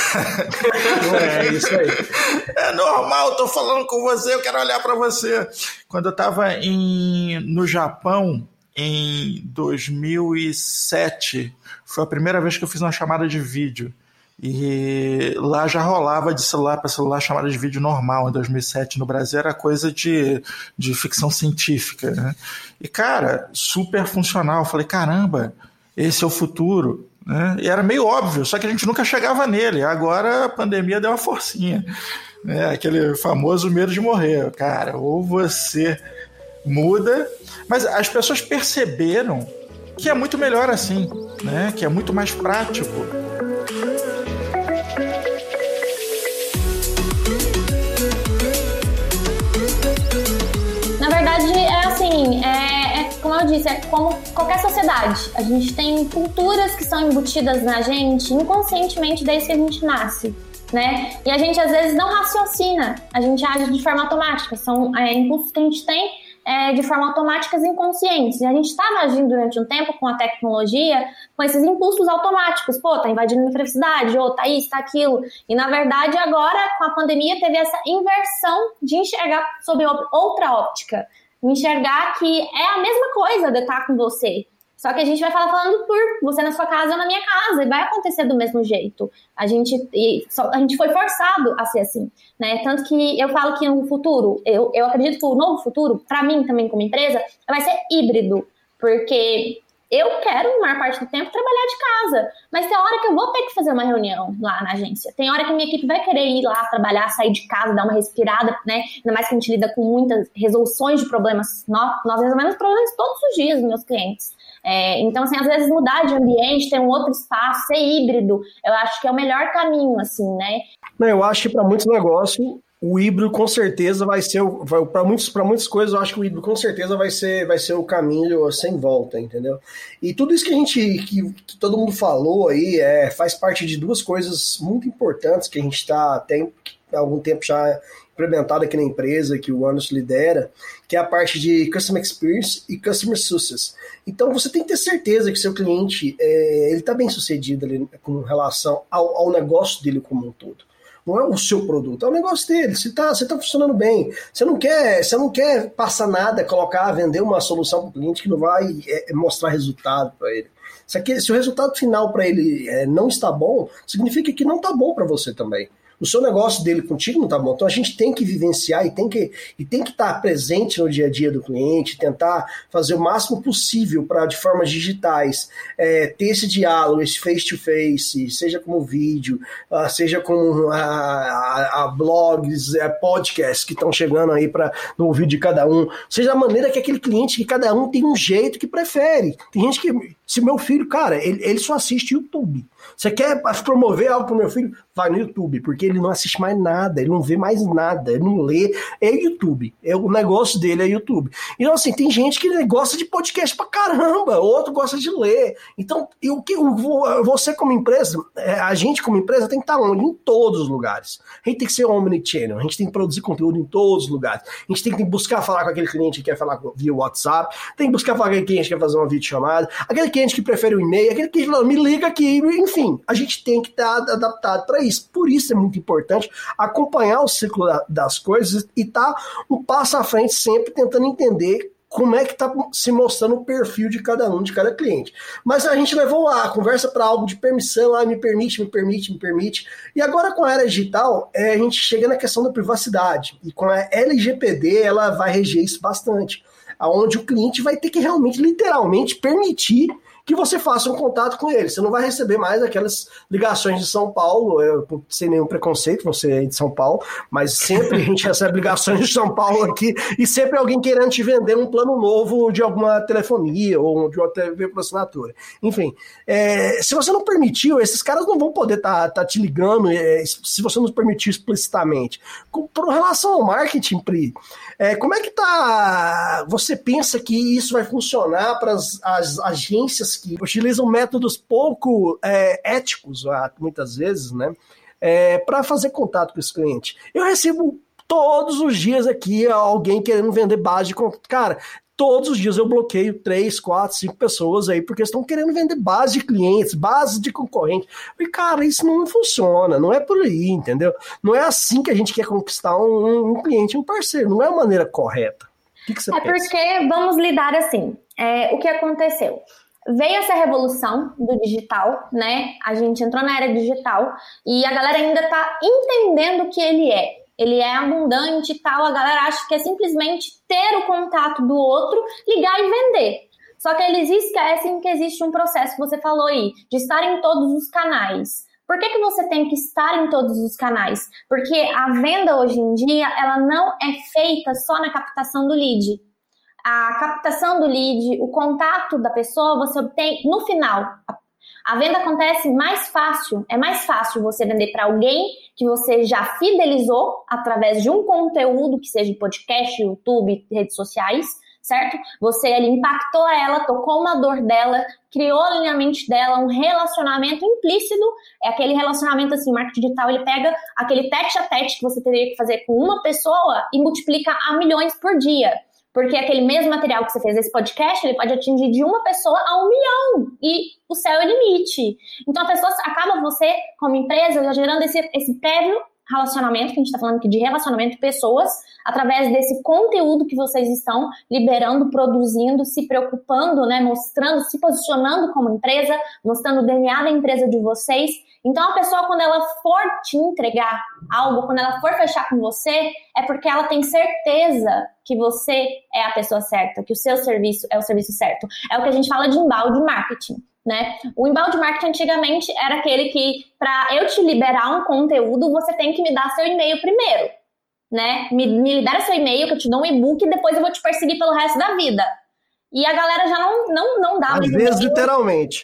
É isso aí. É normal, tô falando com você, eu quero olhar para você. Quando eu tava em, no Japão, em 2007, foi a primeira vez que eu fiz uma chamada de vídeo. E lá já rolava de celular para celular chamada de vídeo normal. Em 2007 no Brasil era coisa de, de ficção científica. Né? E cara, super funcional. Falei, caramba, esse é o futuro. Né? E era meio óbvio, só que a gente nunca chegava nele. Agora a pandemia deu uma forcinha. Né? Aquele famoso medo de morrer. Cara, ou você muda, mas as pessoas perceberam que é muito melhor assim, né? que é muito mais prático. Verdade, é assim, é, é, como eu disse, é como qualquer sociedade. A gente tem culturas que são embutidas na gente inconscientemente desde que a gente nasce. Né? E a gente às vezes não raciocina, a gente age de forma automática, são é, impulsos que a gente tem é, de forma automática inconscientes. E a gente estava agindo durante um tempo com a tecnologia com esses impulsos automáticos. Pô, tá invadindo minha privacidade, ou tá isso, tá aquilo. E na verdade, agora, com a pandemia, teve essa inversão de enxergar sob outra óptica. Enxergar que é a mesma coisa de estar com você. Só que a gente vai falar falando por você na sua casa ou na minha casa, e vai acontecer do mesmo jeito. A gente, só, a gente foi forçado a ser assim, né? Tanto que eu falo que no futuro, eu, eu acredito que o novo futuro, para mim também como empresa, vai ser híbrido, porque eu quero, maior parte do tempo, trabalhar de casa. Mas tem hora que eu vou ter que fazer uma reunião lá na agência. Tem hora que minha equipe vai querer ir lá trabalhar, sair de casa, dar uma respirada, né? Ainda mais que a gente lida com muitas resoluções de problemas. Nós, nós resolvemos problemas todos os dias dos meus clientes. É, então, assim, às vezes mudar de ambiente, ter um outro espaço, ser híbrido, eu acho que é o melhor caminho, assim, né? Eu acho que para muitos negócios o híbrido com certeza vai ser para muitos para muitas coisas eu acho que o híbrido com certeza vai ser vai ser o caminho sem volta entendeu e tudo isso que a gente que, que todo mundo falou aí é faz parte de duas coisas muito importantes que a gente está tem algum tempo já implementado aqui na empresa, que o Anos lidera, que é a parte de Customer Experience e Customer Success. Então você tem que ter certeza que seu cliente é, ele está bem sucedido ali com relação ao, ao negócio dele como um todo não é o seu produto, é o negócio dele. Se está se tá funcionando bem, você não quer, você não quer passar nada, colocar, vender uma solução para o cliente que não vai é, é mostrar resultado para ele. Se, aqui, se o resultado final para ele é, não está bom, significa que não está bom para você também o seu negócio dele contigo não tá bom. Então a gente tem que vivenciar e tem que e tem que estar presente no dia a dia do cliente, tentar fazer o máximo possível para de formas digitais é, ter esse diálogo, esse face to face, seja como vídeo, uh, seja como a, a, a blogs, a podcasts que estão chegando aí para no ouvido de cada um, seja a maneira que aquele cliente que cada um tem um jeito que prefere. Tem gente que se meu filho, cara, ele, ele só assiste YouTube. Você quer promover algo pro meu filho? Vai no YouTube, porque ele não assiste mais nada, ele não vê mais nada, ele não lê. É YouTube. É, o negócio dele é YouTube. Então, assim, tem gente que gosta de podcast pra caramba, outro gosta de ler. Então, o que você como empresa, é, a gente como empresa tem que estar onde? Em todos os lugares. A gente tem que ser omnichannel, a gente tem que produzir conteúdo em todos os lugares. A gente tem que buscar falar com aquele cliente que quer falar via WhatsApp, tem que buscar falar com aquele cliente que quer fazer uma videochamada, aquele cliente que prefere o e-mail, aquele cliente que me liga aqui, enfim a gente tem que estar adaptado para isso. Por isso é muito importante acompanhar o ciclo das coisas e estar tá um passo à frente, sempre tentando entender como é que está se mostrando o perfil de cada um, de cada cliente. Mas a gente levou a conversa para algo de permissão, ah, me permite, me permite, me permite. E agora com a era digital, é, a gente chega na questão da privacidade. E com a LGPD, ela vai reger isso bastante. Aonde o cliente vai ter que realmente, literalmente, permitir que você faça um contato com ele. Você não vai receber mais aquelas ligações de São Paulo, eu, sem nenhum preconceito, você é de São Paulo, mas sempre a gente recebe ligações de São Paulo aqui e sempre alguém querendo te vender um plano novo de alguma telefonia ou de uma TV por assinatura. Enfim, é, se você não permitiu, esses caras não vão poder estar tá, tá te ligando é, se você não permitir explicitamente. Com, por relação ao marketing, Pri, é, como é que tá? Você pensa que isso vai funcionar para as agências que utilizam métodos pouco é, éticos, ah, muitas vezes, né? É, para fazer contato com esse cliente. Eu recebo todos os dias aqui alguém querendo vender base de contato. Cara, todos os dias eu bloqueio três, quatro, cinco pessoas aí, porque estão querendo vender base de clientes, base de concorrente. E, cara, isso não funciona, não é por aí, entendeu? Não é assim que a gente quer conquistar um, um cliente, um parceiro, não é a maneira correta. O que, que você é pensa? porque vamos lidar assim. É, o que aconteceu? Veio essa revolução do digital, né? A gente entrou na era digital e a galera ainda tá entendendo o que ele é. Ele é abundante e tal, a galera acha que é simplesmente ter o contato do outro, ligar e vender. Só que eles esquecem que existe um processo que você falou aí, de estar em todos os canais. Por que, que você tem que estar em todos os canais? Porque a venda hoje em dia, ela não é feita só na captação do lead a captação do lead, o contato da pessoa, você obtém no final. A venda acontece mais fácil, é mais fácil você vender para alguém que você já fidelizou através de um conteúdo, que seja podcast, YouTube, redes sociais, certo? Você ali impactou ela, tocou uma dor dela, criou alinhamento dela, um relacionamento implícito, é aquele relacionamento assim, marketing digital, ele pega aquele tete a tete que você teria que fazer com uma pessoa e multiplica a milhões por dia. Porque aquele mesmo material que você fez esse podcast, ele pode atingir de uma pessoa a um milhão. E o céu é limite. Então a pessoa acaba você, como empresa, já gerando esse, esse prévio relacionamento, que a gente está falando aqui de relacionamento, pessoas, através desse conteúdo que vocês estão liberando, produzindo, se preocupando, né, mostrando, se posicionando como empresa, mostrando o DNA da empresa de vocês. Então, a pessoa, quando ela for te entregar algo, quando ela for fechar com você, é porque ela tem certeza que você é a pessoa certa, que o seu serviço é o serviço certo. É o que a gente fala de embalde marketing né? O inbound marketing antigamente era aquele que, para eu te liberar um conteúdo, você tem que me dar seu e-mail primeiro, né? Me, me libera seu e-mail, que eu te dou um e-book e depois eu vou te perseguir pelo resto da vida. E a galera já não, não, não dá Às vezes, literalmente.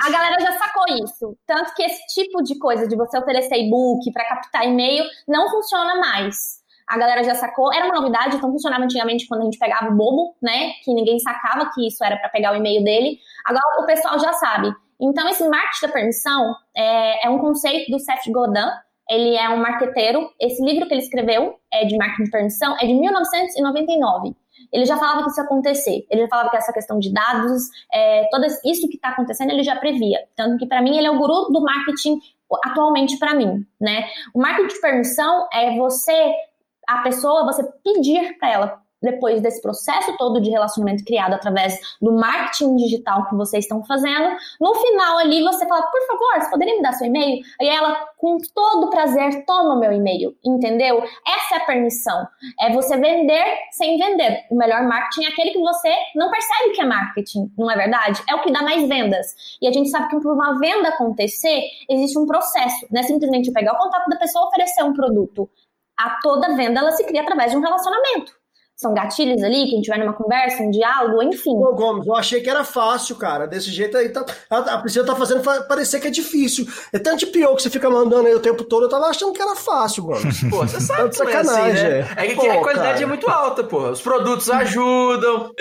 a galera já sacou isso. Tanto que esse tipo de coisa de você oferecer e-book para captar e-mail não funciona mais a galera já sacou. Era uma novidade, então funcionava antigamente quando a gente pegava o bobo, né? Que ninguém sacava que isso era para pegar o e-mail dele. Agora o pessoal já sabe. Então, esse marketing da permissão é, é um conceito do Seth Godin. Ele é um marqueteiro. Esse livro que ele escreveu é de marketing de permissão é de 1999 ele já falava que isso ia acontecer. Ele já falava que essa questão de dados, é, todo isso que está acontecendo, ele já previa. Tanto que, para mim, ele é o guru do marketing atualmente para mim, né? O marketing de permissão é você a pessoa, você pedir para ela depois desse processo todo de relacionamento criado através do marketing digital que vocês estão fazendo, no final ali você fala, por favor, você poderia me dar seu e-mail? E ela, com todo prazer, toma o meu e-mail, entendeu? Essa é a permissão. É você vender sem vender. O melhor marketing é aquele que você não percebe que é marketing, não é verdade? É o que dá mais vendas. E a gente sabe que para uma venda acontecer, existe um processo. Não é simplesmente pegar o contato da pessoa e oferecer um produto a toda venda ela se cria através de um relacionamento. São gatilhos ali, que a gente vai numa conversa, um diálogo, enfim. Ô, Gomes, eu achei que era fácil, cara. Desse jeito aí, tá, a, a Priscila tá fazendo parecer que é difícil. É tanto de pior que você fica mandando aí o tempo todo, eu tava achando que era fácil, Gomes. Pô, você sabe que sacanagem. É, assim, né? é que pô, a qualidade cara. é muito alta, pô. Os produtos ajudam,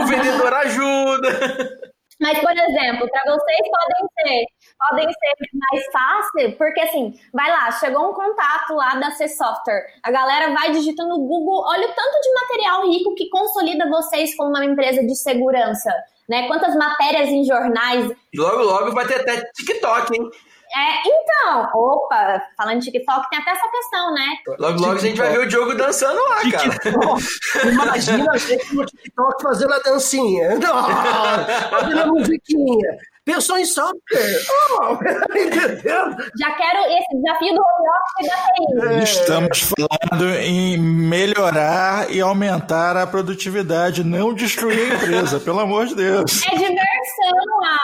o vendedor ajuda. Mas, por exemplo, para vocês podem ser, podem ser mais fácil, porque assim, vai lá, chegou um contato lá da C Software, a galera vai digitando no Google, olha o tanto de material rico que consolida vocês como uma empresa de segurança, né? Quantas matérias em jornais. Logo, logo vai ter até TikTok, hein? É, então, opa, falando de TikTok, tem até essa questão, né? Logo, logo a gente vai ver o Diogo dançando lá, cara. Imagina a gente no TikTok fazendo a dancinha. fazendo a musiquinha. Pensou em software. Oh, entendeu? Já quero esse desafio do home office da TI. É. Estamos falando em melhorar e aumentar a produtividade, não destruir a empresa, pelo amor de Deus. É diversão,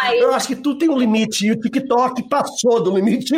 ai. Eu acho que tudo tem um limite e o TikTok passou do limite.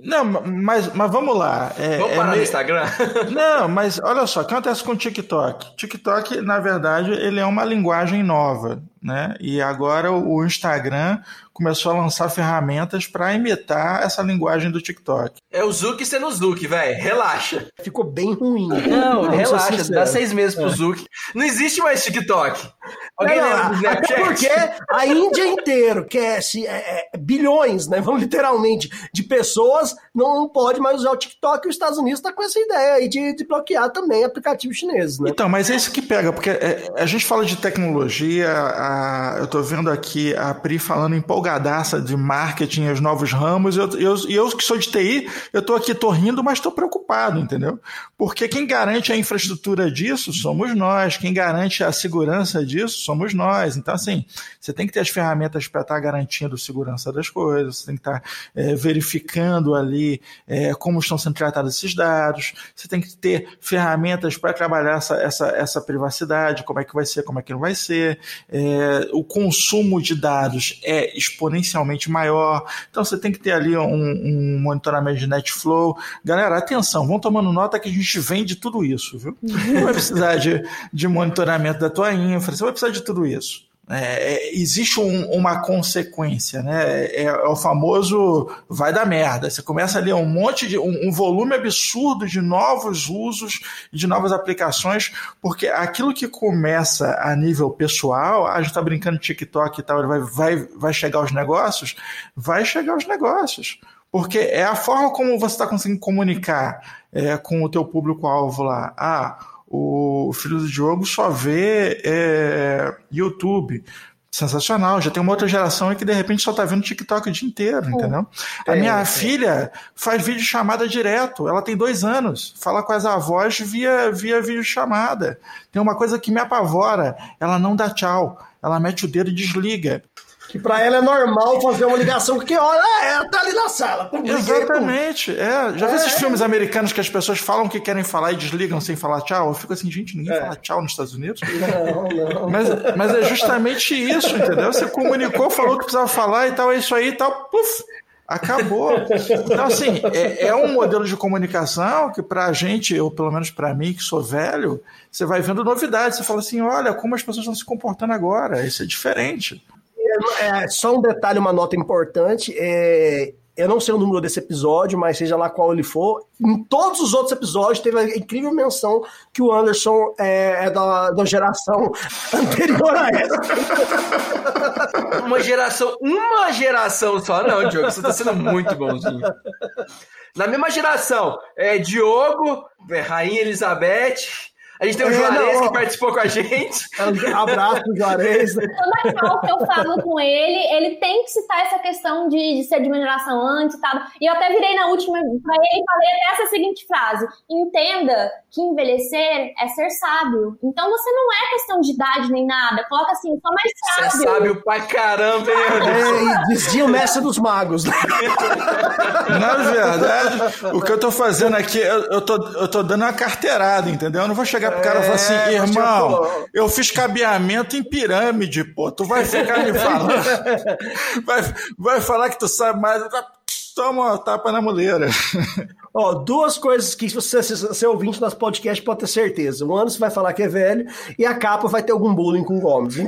Não, mas, mas vamos lá. É, vamos parar é no Instagram? Não, mas olha só, o que acontece com o TikTok? TikTok, na verdade, ele é uma linguagem nova né? E agora o Instagram começou a lançar ferramentas para imitar essa linguagem do TikTok. É o Zuki sendo o Zuki, velho. Relaxa. Ficou bem ruim. Não, relaxa. Dá seis meses pro é. Zuki. Não existe mais TikTok. Alguém Não, lembra do Snapchat? porque a Índia inteira, que é, se- é- é bilhões, né? Vamos literalmente, de pessoas, não, não pode mais usar o TikTok e os Estados Unidos está com essa ideia aí de, de bloquear também aplicativos chineses, né? Então, mas é isso que pega, porque é, a gente fala de tecnologia, a- eu tô vendo aqui a Pri falando empolgadaça de marketing, os novos ramos, eu, eu, eu que sou de TI, eu tô aqui, tô rindo, mas tô preocupado, entendeu? Porque quem garante a infraestrutura disso somos nós, quem garante a segurança disso somos nós. Então, assim, você tem que ter as ferramentas para estar garantindo segurança das coisas, você tem que estar é, verificando ali é, como estão sendo tratados esses dados, você tem que ter ferramentas para trabalhar essa, essa, essa privacidade, como é que vai ser, como é que não vai ser. É, o consumo de dados é exponencialmente maior, então você tem que ter ali um, um monitoramento de netflow. Galera, atenção, vão tomando nota que a gente vende tudo isso, viu? Você vai precisar de, de monitoramento da tua infra, você vai precisar de tudo isso. É, é, existe um- uma consequência, né? É, é o famoso vai dar merda. Você começa ali um monte de um, um volume absurdo de novos usos, de novas aplicações, porque aquilo que começa a nível pessoal, a gente está brincando de TikTok e tal, vai, vai, vai chegar aos negócios, vai chegar aos negócios. Porque é a forma como você está conseguindo comunicar é, com o teu público-alvo lá. Ah, o filho do Diogo só vê é, YouTube. Sensacional, já tem uma outra geração aí que de repente só tá vendo TikTok o dia inteiro, entendeu? A É, minha é. filha faz vídeo chamada direto, ela tem dois anos, fala com as avós via, via vídeo chamada. Tem uma coisa que me apavora, ela não dá tchau, ela mete o dedo e desliga. Que pra ela é normal fazer uma ligação, porque olha, ela tá ali na sala. Pum, liguei, pum. Exatamente, é. Já É. esses filmes americanos que as pessoas falam que querem falar e desligam sem falar tchau? Eu fico assim, gente, É. ninguém fala tchau nos Estados Unidos. Não, não. Mas, mas é justamente isso, entendeu? Você comunicou, falou que precisava falar e tal, é isso aí e tal, puf, acabou. Então, assim, é, é um modelo de comunicação que pra gente, ou pelo menos pra mim, que sou velho, você vai vendo novidades, você fala assim, olha como as pessoas estão se comportando agora, isso é diferente. É, só um detalhe, uma nota importante. É, eu não sei o número desse episódio, mas seja lá qual ele for, em todos os outros episódios teve a incrível menção que o Anderson é, é da, da geração anterior a essa. Uma geração, uma geração só. Não, Diogo, você tá sendo muito bonzinho. Na mesma geração, é Diogo, é, Rainha Elizabeth. A gente tem o É, Juarez não, que participou com a gente. Abraço Juarez. Toda cal que eu falo com ele, ele tem que citar essa questão de, de ser de uma geração antes e tal. E eu até virei na última pra ele e falei até essa seguinte frase: entenda que envelhecer é ser sábio. Então você não é questão de idade nem nada. Coloca assim, sou mais Você é sábio. sábio pra caramba, hein, Anderson? É, e dizia o mestre dos magos. né? Na verdade, o que eu tô fazendo aqui, eu, eu, tô, eu tô dando uma carteirada, entendeu? Eu não vou chegar pro cara e assim, É, você irmão, falou. eu fiz cabeamento em pirâmide, pô. Tu vai ficar me falando. Vai, vai falar que tu sabe mais. Toma uma tapa na muleira. Ó, duas coisas que você, se você é ouvinte do nosso podcast, pode ter certeza. O Anderson vai falar que é velho e a capa vai ter algum bullying com o Gomes.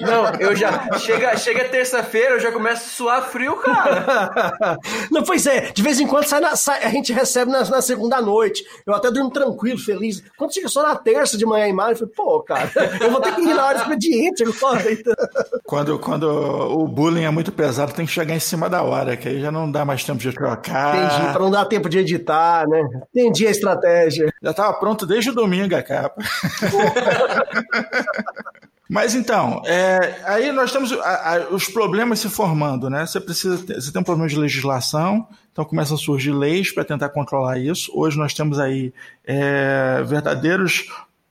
Não, eu já. Chega, chega terça-feira, eu já começo a suar frio, cara. Não, pois é, de vez em quando sai na- sai- a gente recebe na, na segunda noite. Eu até durmo tranquilo, feliz. Quando chega só na terça de manhã em maio, eu falei, pô, cara, eu vou ter que ir na hora do expediente. Então, Quando, quando o bullying é muito pesado, tem que chegar em cima da hora, que aí já não dá mais tempo de trocar. Entendi, pra não dar tempo de editar, né? Entendi a estratégia. Já estava pronto desde o domingo a capa. Mas então, é, aí nós temos a- a- os problemas se formando, né? Você precisa ter, você tem um problema de legislação, então começam a surgir leis para tentar controlar isso. Hoje nós temos aí é, verdadeiros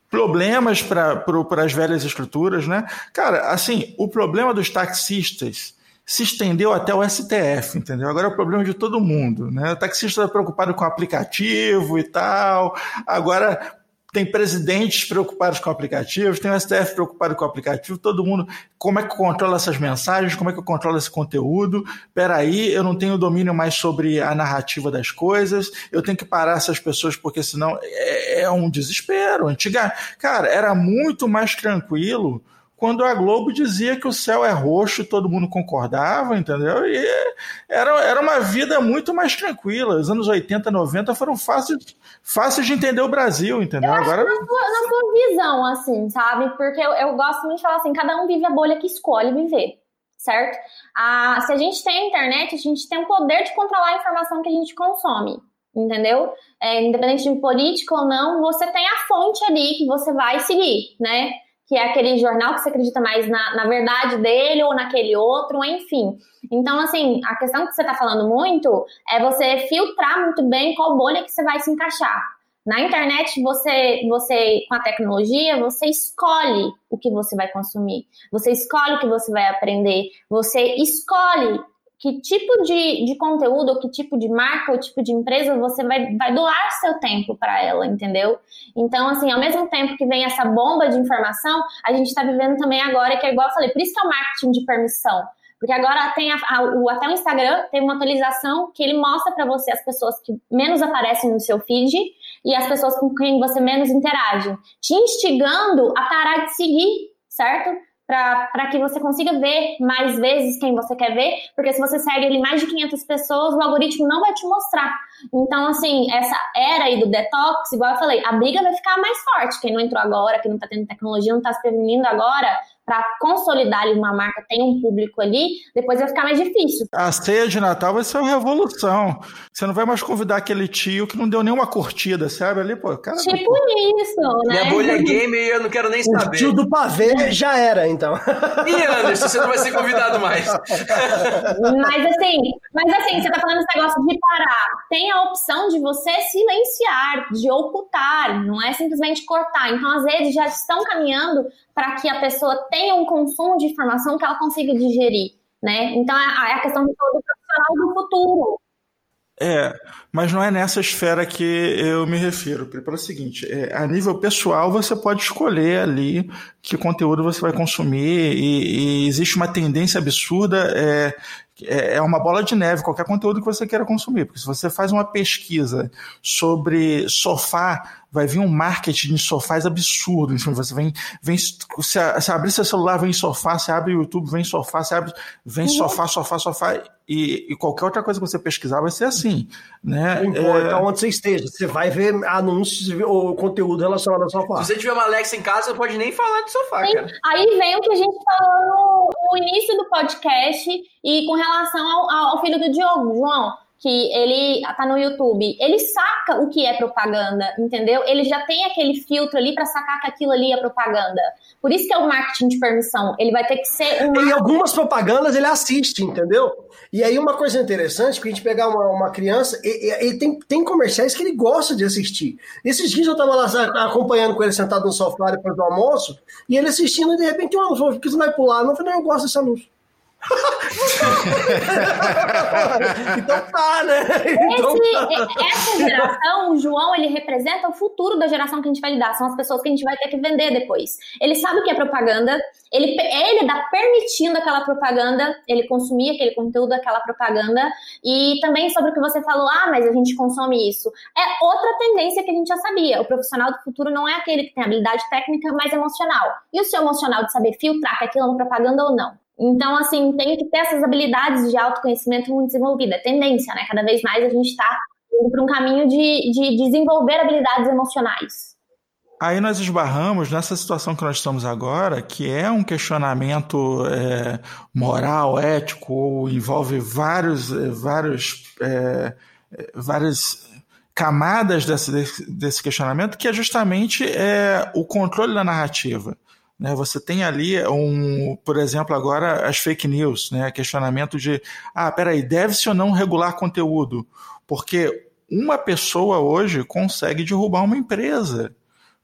problemas para as velhas estruturas, né? Cara, assim, o problema dos taxistas se estendeu até o STF, entendeu? Agora é o problema de todo mundo, né? O taxista está preocupado com o aplicativo e tal. Agora tem presidentes preocupados com aplicativos, tem o STF preocupado com o aplicativo, todo mundo, como é que eu controlo essas mensagens, como é que eu controlo esse conteúdo? Peraí, eu não tenho domínio mais sobre a narrativa das coisas, eu tenho que parar essas pessoas porque senão é, é um desespero. Antiga, cara, era muito mais tranquilo quando a Globo dizia que o céu é roxo, todo mundo concordava, entendeu? E era, era uma vida muito mais tranquila. Os anos 80, 90 foram fáceis, fáceis de entender o Brasil, entendeu? Eu Agora na sua, na sua visão, assim, sabe? Porque eu, eu gosto muito de falar assim, cada um vive a bolha que escolhe viver, certo? Ah, se a gente tem a internet, a gente tem o poder de controlar a informação que a gente consome, entendeu? É, independente de política ou não, você tem a fonte ali que você vai seguir, né? Que é aquele jornal que você acredita mais na, na verdade dele ou naquele outro, enfim. Então, assim, a questão que você está falando muito é você filtrar muito bem qual bolha que você vai se encaixar. Na internet, você, você, com a tecnologia, você escolhe o que você vai consumir, você escolhe o que você vai aprender, você escolhe que tipo de, de conteúdo, ou que tipo de marca, ou tipo de empresa você vai, vai doar seu tempo para ela, entendeu? Então, assim, ao mesmo tempo que vem essa bomba de informação, a gente está vivendo também agora, que é igual eu falei, por isso que é o marketing de permissão. Porque agora tem a, a, o, até o Instagram tem uma atualização que ele mostra para você as pessoas que menos aparecem no seu feed e as pessoas com quem você menos interage, te instigando a parar de seguir, certo? Para que você consiga ver mais vezes quem você quer ver, porque se você segue ali mais de 500 pessoas, o algoritmo não vai te mostrar. Então, assim, essa era aí do detox, igual eu falei, a briga vai ficar mais forte. Quem não entrou agora, quem não tá tendo tecnologia, não tá se prevenindo agora, para consolidar ali uma marca, tem um público ali, depois vai ficar mais difícil. A ceia de Natal vai ser uma revolução. Você não vai mais convidar aquele tio que não deu nenhuma curtida, sabe? Ali, pô, cara. Tipo isso, né? Minha bolha game eu não quero nem O saber. tio do pavê já era, então. E Anderson, você não vai ser convidado mais. Mas assim, mas assim, você tá falando esse negócio de parar. Tem a opção de você silenciar, de ocultar, não é simplesmente cortar. Então, as redes já estão caminhando para que a pessoa tenha um consumo de informação que ela consiga digerir, né? Então, é, é a questão do profissional do futuro. É, mas não é nessa esfera que eu me refiro. Para o seguinte, é, a nível pessoal você pode escolher ali que conteúdo você vai consumir e, e existe uma tendência absurda é, é, é uma bola de neve qualquer conteúdo que você queira consumir. Porque se você faz uma pesquisa sobre sofá, vai vir um marketing de sofás absurdo. Enfim, você vem, vem você, abrir seu celular, vem sofá, você abre o YouTube, vem sofá, você abre, vem sofá, sofá, sofá. E, e qualquer outra coisa que você pesquisar vai ser assim. Né? Não importa É, onde você esteja, você vai ver anúncios ou conteúdo relacionado ao sofá. Se você tiver uma Alexa em casa, você não pode nem falar de sofá, Sim. cara. Aí vem o que a gente falou no início do podcast e com relação ao, ao filho do Diogo, João, que ele tá no YouTube, ele saca o que é propaganda, entendeu? Ele já tem aquele filtro ali para sacar que aquilo ali é propaganda. Por isso que é o marketing de permissão. Ele vai ter que ser um Em algumas propagandas ele assiste, entendeu? E aí uma coisa interessante, porque a gente pegar uma, uma criança, e- e- tem, tem comerciais que ele gosta de assistir. Esses dias eu tava lá acompanhando com ele sentado no sofá depois do almoço, e ele assistindo, e de repente um anúncio, por que você vai pular? Eu falei, não, eu gosto desse anúncio. então tá, né? Então Esse- tá. e- essa geração, o João, ele representa o futuro da geração que a gente vai lidar. São as pessoas que a gente vai ter que vender depois. Ele sabe o que é propaganda, ele, ele dá permitindo aquela propaganda, ele consumir aquele conteúdo daquela propaganda. E também sobre o que você falou, ah, mas a gente consome isso. É outra tendência que a gente já sabia. O profissional do futuro não é aquele que tem habilidade técnica, mas emocional. E o seu emocional de saber filtrar que aquilo é uma propaganda ou não. Então, assim, tem que ter essas habilidades de autoconhecimento muito desenvolvidas. É tendência, né? Cada vez mais a gente está indo para um caminho de, de desenvolver habilidades emocionais. Aí nós esbarramos nessa situação que nós estamos agora, que é um questionamento é, moral, ético, ou envolve vários, é, vários, é, é, várias camadas desse, desse- questionamento, que é justamente é, o controle da narrativa. né? Você tem ali, um, por exemplo, agora as fake news, né? questionamento de, ah, peraí, deve-se ou não regular conteúdo? Porque uma pessoa hoje consegue derrubar uma empresa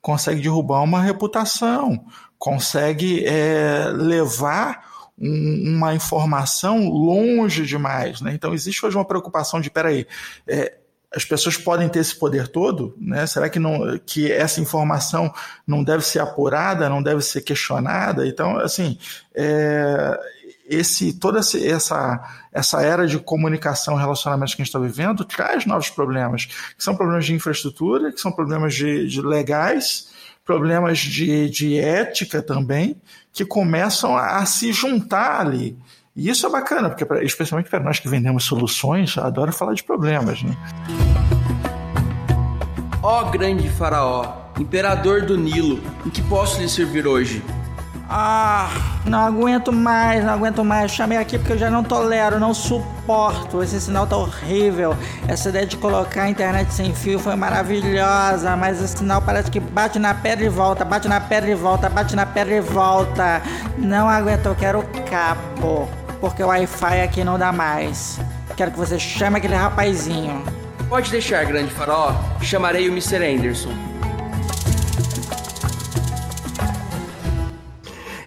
consegue derrubar uma reputação, consegue é, levar um- uma informação longe demais. Né? Então, existe hoje uma preocupação de, peraí, é, as pessoas podem ter esse poder todo? Né? Será que, não, que essa informação não deve ser apurada, não deve ser questionada? Então, assim, é, esse, toda essa, essa era de comunicação relacionamentos que a gente está vivendo traz novos problemas, que são problemas de infraestrutura, que são problemas de, de legais, problemas de, de ética também, que começam a, a se juntar ali. E isso é bacana, porque especialmente para nós que vendemos soluções, adoro falar de problemas, né? Ó grande faraó, imperador do Nilo, em que posso lhe servir hoje? Ah, não aguento mais, não aguento mais. Chamei aqui porque eu já não tolero, não suporto. Esse sinal tá horrível. Essa ideia de colocar a internet sem fio foi maravilhosa, mas esse sinal parece que bate na pedra e volta, bate na pedra e volta, bate na pedra e volta. Não aguento, eu quero cabo, porque o Wi-Fi aqui não dá mais. Quero que você chame aquele rapazinho. Pode deixar, grande faraó. Chamarei o Mr. Anderson.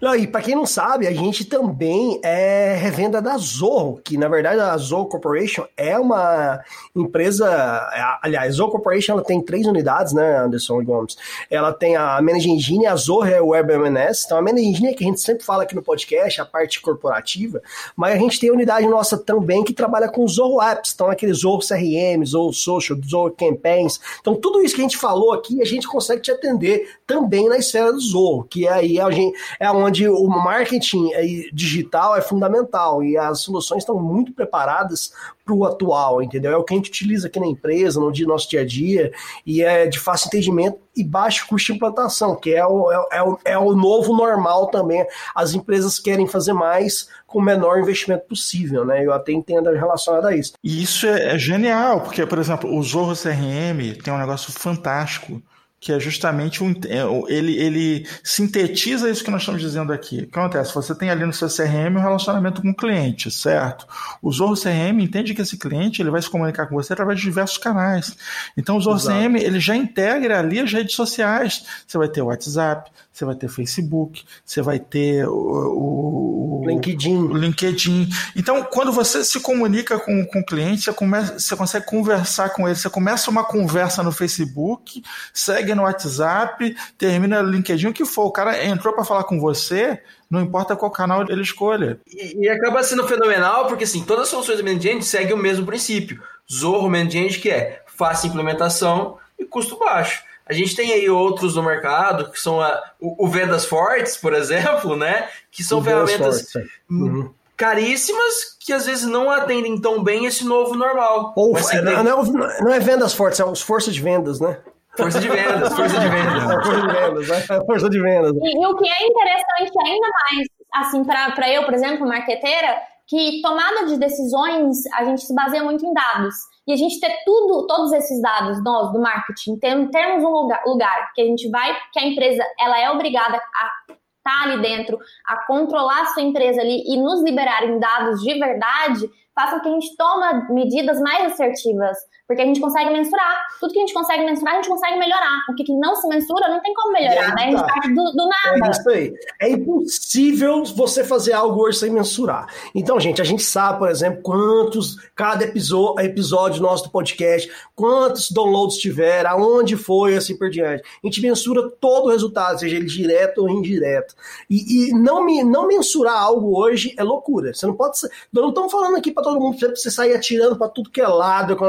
Não, e para quem não sabe, a gente também é revenda da Zorro, que na verdade a Zorro Corporation é uma empresa. É, aliás, a Zorro Corporation ela tem três unidades, né, Anderson Gomes? Ela tem a Managing Engine, a Zorro é o Web MNS. Então, a Managing Engine é que a gente sempre fala aqui no podcast, a parte corporativa, mas a gente tem a unidade nossa também que trabalha com Zorro Apps, então aqueles Zorro CRM, Zorro Social, Zorro Campaigns. Então, tudo isso que a gente falou aqui, a gente consegue te atender também na esfera do Zorro, que aí gente, é onde onde o marketing digital é fundamental e as soluções estão muito preparadas para o atual, entendeu? É o que a gente utiliza aqui na empresa, no dia, nosso dia a dia, e é de fácil entendimento e baixo custo de implantação, que é o, é, é, o, é o novo normal também. As empresas querem fazer mais com o menor investimento possível, né? Eu até entendo relacionado a isso. E isso é, é genial, porque, por exemplo, o Zorro CRM tem um negócio fantástico que é justamente um, é, ele, ele sintetiza isso que nós estamos dizendo aqui. O que acontece? Você tem ali no seu CRM um relacionamento com o cliente, certo? O Zorro CRM entende que esse cliente ele vai se comunicar com você através de diversos canais. Então o Zorro Exato. CRM ele já integra ali as redes sociais. Você vai ter o WhatsApp, você vai ter Facebook, você vai ter o, o LinkedIn. O LinkedIn. Então, quando você se comunica com, com o cliente, você, começa, você consegue conversar com ele. Você começa uma conversa no Facebook, segue no WhatsApp, termina no LinkedIn, o que for. O cara entrou para falar com você, não importa qual canal ele escolha. E, e, acaba sendo fenomenal, porque assim, todas as soluções do Management seguem o mesmo princípio. Zorro Management, que é fácil implementação e custo baixo. A gente tem aí outros no mercado, que são a, o, o Vendas Fortes, por exemplo, né? Que são o ferramentas é. uhum. caríssimas que às vezes não atendem tão bem esse novo normal. Ou, é, não, é não, é Vendas Fortes, é os forças de vendas, né? Força de vendas, força de vendas. força de vendas, né? força de vendas. E, e, o que é interessante ainda mais, assim, para eu, por exemplo, marqueteira, que tomada de decisões, a gente se baseia muito em dados e a gente ter tudo, todos esses dados nós do marketing, ter, termos um lugar, lugar que a gente vai, que a empresa ela é obrigada a estar tá ali dentro, a controlar a sua empresa ali e nos liberarem dados de verdade, façam que a gente toma medidas mais assertivas, porque a gente consegue mensurar. Tudo que a gente consegue mensurar, a gente consegue melhorar. O que não se mensura, não tem como melhorar, né? A gente parte do, do, nada. É isso aí. É impossível você fazer algo hoje sem mensurar. Então, gente, a gente sabe, por exemplo, quantos, cada episódio, episódio nosso do podcast, quantos downloads tiver, aonde foi, assim por diante. A gente mensura todo o resultado, seja ele direto ou indireto. E, e não, me, não mensurar algo hoje é loucura. Você não pode. Ser, nós não estamos falando aqui para todo mundo, pra você sair atirando para tudo que é lado, com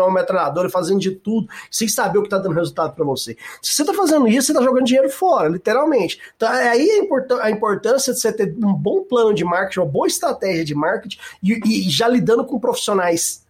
fazendo de tudo, sem saber o que está dando resultado para você. Se você está fazendo isso, você está jogando dinheiro fora, literalmente. Então, é aí a, import a importância de você ter um bom plano de marketing, uma boa estratégia de marketing e, e já lidando com profissionais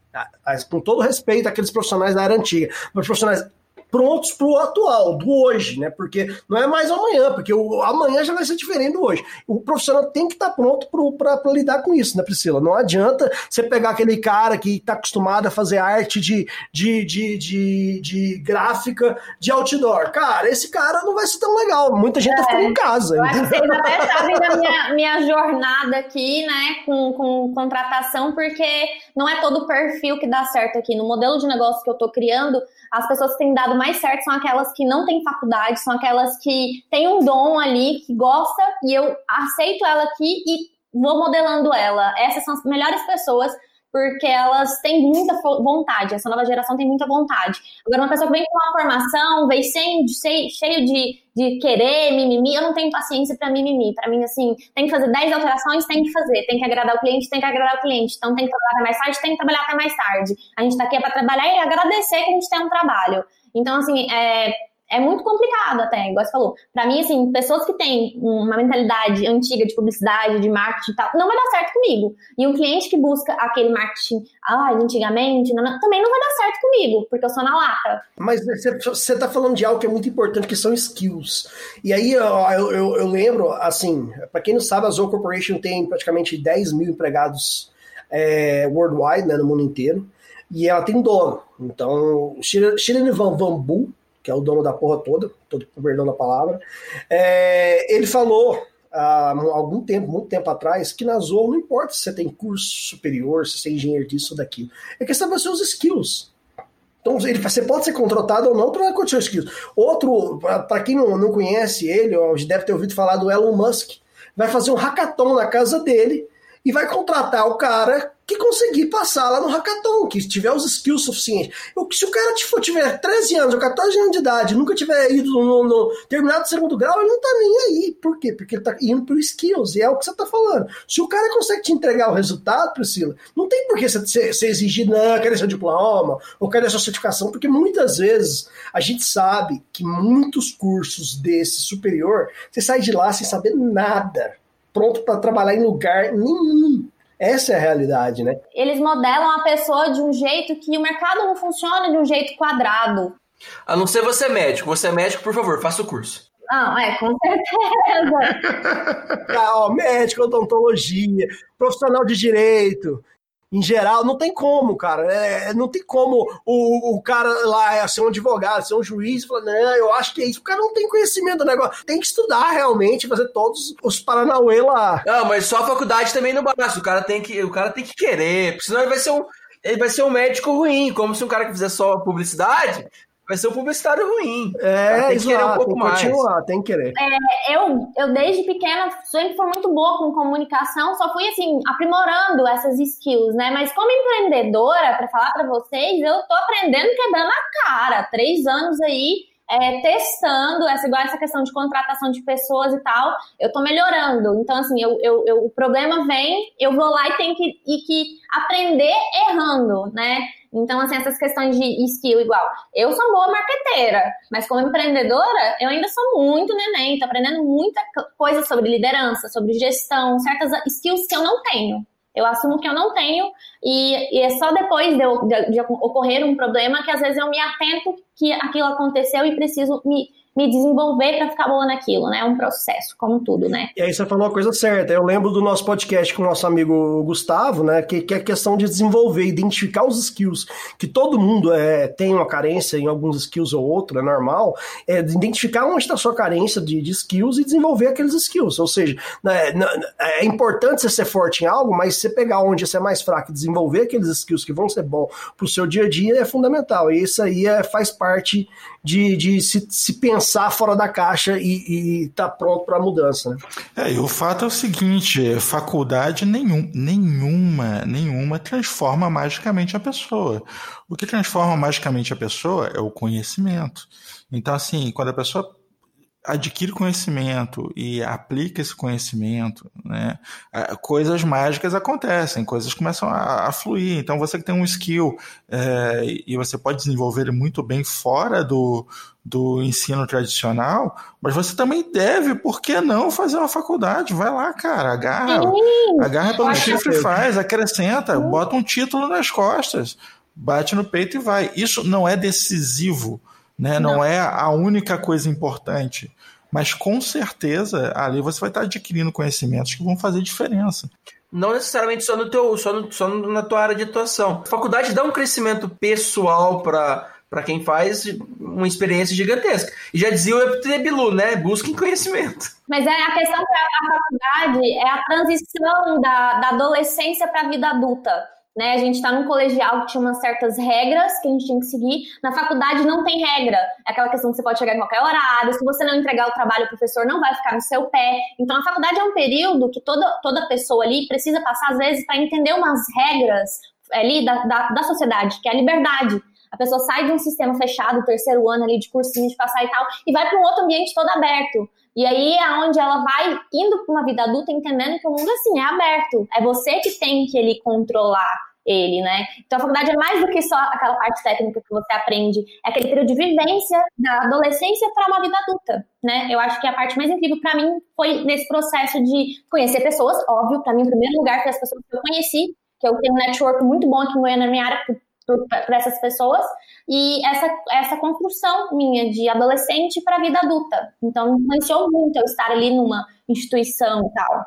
com todo respeito àqueles profissionais da era antiga, mas profissionais prontos para o atual, do hoje, né? Porque não é mais amanhã, porque o amanhã já vai ser diferente do hoje. O profissional tem que estar tá pronto para lidar com isso, né, Priscila? Não adianta você pegar aquele cara que está acostumado a fazer arte de, de, de, de, de, gráfica de outdoor. Cara, esse cara não vai ser tão legal. Muita gente é, tá ficando em casa. Eu acho que vocês até sabem da minha, minha jornada aqui, né, com, com contratação, porque não é todo o perfil que dá certo aqui. No modelo de negócio que eu estou criando, as pessoas têm dado mais certo são aquelas que não têm faculdade, são aquelas que têm um dom ali, que gosta, e eu aceito ela aqui e vou modelando ela. Essas são as melhores pessoas porque elas têm muita vontade, essa nova geração tem muita vontade. Agora, uma pessoa que vem com uma formação, vem sem, cheio, de, de querer, mimimi, eu não tenho paciência para mimimi. Para mim, assim, tem que fazer 10 alterações, tem que fazer. Tem que agradar o cliente, tem que agradar o cliente. Então, tem que trabalhar mais tarde, tem que trabalhar até mais tarde. A gente tá aqui é para trabalhar e agradecer que a gente tem um trabalho. Então, assim, é, é muito complicado até, igual você falou. Pra mim, assim, pessoas que têm uma mentalidade antiga de publicidade, de marketing e tal, não vai dar certo comigo. E um cliente que busca aquele marketing, ah, antigamente, não, também não vai dar certo comigo, porque eu sou na lata. Mas você tá falando de algo que é muito importante, que são skills. E aí, eu, eu, eu lembro, assim, para quem não sabe, a Zoe Corporation tem praticamente 10 mil empregados é, worldwide, né, no mundo inteiro. E ela tem dono. Então, Shirin Van Bambu, que é o dono da porra toda, todo perdão da palavra, é, ele falou há algum tempo, muito tempo atrás, que na Zoom não importa se você tem curso superior, se você é engenheiro disso ou daquilo. É questão dos seus skills. Então, ele, você pode ser contratado ou não para os skills. Outro, para quem não, não conhece ele, ou deve ter ouvido falar do Elon Musk, vai fazer um hackathon na casa dele e vai contratar o cara que conseguir passar lá no hackathon, que tiver os skills suficientes. Se o cara tipo, tiver 13 anos ou 14 anos de idade, nunca tiver ido no, no terminado segundo grau, ele não tá nem aí. Por quê? Porque ele tá indo por skills, e é o que você tá falando. Se o cara consegue te entregar o resultado, Priscila, não tem por que você, exigir, não, querer seu diploma, ou querer sua certificação, porque muitas vezes a gente sabe que muitos cursos desse superior, você sai de lá sem saber nada, pronto para trabalhar em lugar nenhum. Essa é a realidade, né? Eles modelam a pessoa de um jeito que o mercado não funciona de um jeito quadrado. A não ser você é médico. Você é médico, por favor, faça o curso. Não, é, com certeza. ah, ó, médico, odontologia, profissional de direito, em geral, não tem como, cara. É, não tem como o, o cara lá é, ser um advogado, ser um juiz, falar, eu acho que é isso. O cara não tem conhecimento do negócio. Tem que estudar realmente, fazer todos os Paranauê lá. Não, mas só a faculdade também não basta. O cara tem que, o cara tem que querer, senão ele vai ser um. Ele vai ser um médico ruim, como se um cara que fizer só publicidade vai ser um publicitário ruim. É, tem que querer um pouco tem mais. Continuar, tem que querer. É, eu, eu, desde pequena, sempre fui muito boa com comunicação, só fui, assim, aprimorando essas skills, né? Mas como empreendedora, para falar para vocês, eu tô aprendendo quebrando a cara. Três anos aí é, testando, essa, igual essa questão de contratação de pessoas e tal, eu tô melhorando. Então, assim, eu, eu, eu, o problema vem, eu vou lá e tenho que, e que aprender errando, né? Então, assim, essas questões de skill igual. Eu sou boa marqueteira, mas como empreendedora, eu ainda sou muito neném, tô aprendendo muita coisa sobre liderança, sobre gestão, certas skills que eu não tenho. Eu assumo que eu não tenho, e, e é só depois de, de, de ocorrer um problema que às vezes eu me atento que aquilo aconteceu e preciso me me desenvolver para ficar boa naquilo, né? É um processo, como tudo, né? E aí você falou uma coisa certa. Eu lembro do nosso podcast com o nosso amigo Gustavo, né? Que, que é a questão de desenvolver, identificar os skills, que todo mundo é, tem uma carência em alguns skills ou outro, é normal. É identificar onde está a sua carência de, de, skills e desenvolver aqueles skills. Ou seja, né, é importante você ser forte em algo, mas você pegar onde você é mais fraco e desenvolver aqueles skills que vão ser bons para o seu dia a dia é fundamental. E isso aí é, faz parte de, de se, se, pensar fora da caixa e estar tá pronto para a mudança. Né? É, e o fato é o seguinte: faculdade nenhum, nenhuma, nenhuma transforma magicamente a pessoa. O que transforma magicamente a pessoa é o conhecimento. Então, assim, quando a pessoa adquire conhecimento e aplica esse conhecimento, né, coisas mágicas acontecem, coisas começam a, a fluir. Então, você que tem um skill é, e você pode desenvolver ele muito bem fora do, do ensino tradicional, mas você também deve, por que não, fazer uma faculdade? Vai lá, cara, agarra, Sim, agarra pelo chifre e faz, acrescenta, bota um título nas costas, bate no peito e vai. Isso não é decisivo né? Não. não é a única coisa importante. Mas com certeza ali você vai estar adquirindo conhecimentos que vão fazer diferença. Não necessariamente só no teu, só, no, só na tua área de atuação. A faculdade dá um crescimento pessoal para para quem faz uma experiência gigantesca. E já dizia o Epitebilu, né? Busquem conhecimento. Mas é a questão da faculdade é a transição da, da adolescência para a vida adulta. Né? A gente está num colegial que tinha umas certas regras que a gente tinha que seguir. Na faculdade não tem regra. É aquela questão que você pode chegar em qualquer horário. Se você não entregar o trabalho, o professor não vai ficar no seu pé. Então a faculdade é um período que toda, toda pessoa ali precisa passar, às vezes, para entender umas regras ali da, da, da sociedade, que é a liberdade. A pessoa sai de um sistema fechado, terceiro ano ali de cursinho, de passar e tal, e vai para um outro ambiente todo aberto. E aí é onde ela vai indo para uma vida adulta entendendo que o mundo assim é aberto. É você que tem que ele controlar ele, né? Então a faculdade é mais do que só aquela parte técnica que você aprende, é aquele período de vivência da adolescência para uma vida adulta, né? Eu acho que a parte mais incrível para mim foi nesse processo de conhecer pessoas, óbvio, para mim em primeiro lugar foi as pessoas que eu conheci, que eu tenho um network muito bom aqui na minha área, para essas pessoas e essa, essa construção minha de adolescente para a vida adulta. Então, influenciou muito eu estar ali numa instituição e tal.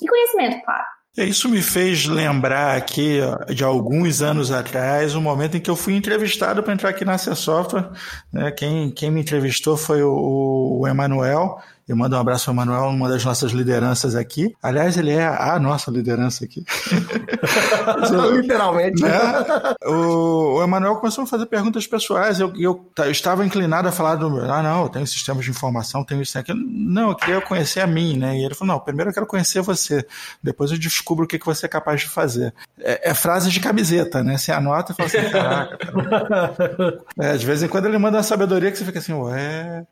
E conhecimento, claro. Isso me fez lembrar aqui de alguns anos atrás, o momento em que eu fui entrevistado para entrar aqui na Software. Né? Quem, quem me entrevistou foi o, o Emanuel, eu mando um abraço ao Manuel, uma das nossas lideranças aqui. Aliás, ele é a nossa liderança aqui. Literalmente. Né? O, o Emanuel começou a fazer perguntas pessoais. Eu, eu, eu, estava inclinado a falar do. Ah, não, eu tenho sistemas de informação, tenho isso aqui. Não, eu queria conhecer a mim, né? E ele falou: não, primeiro eu quero conhecer você. Depois eu descubro o que, que você é capaz de fazer. É, é frase de camiseta, né? Você anota e fala assim: caraca. é, de vez em quando ele manda uma sabedoria que você fica assim, ué.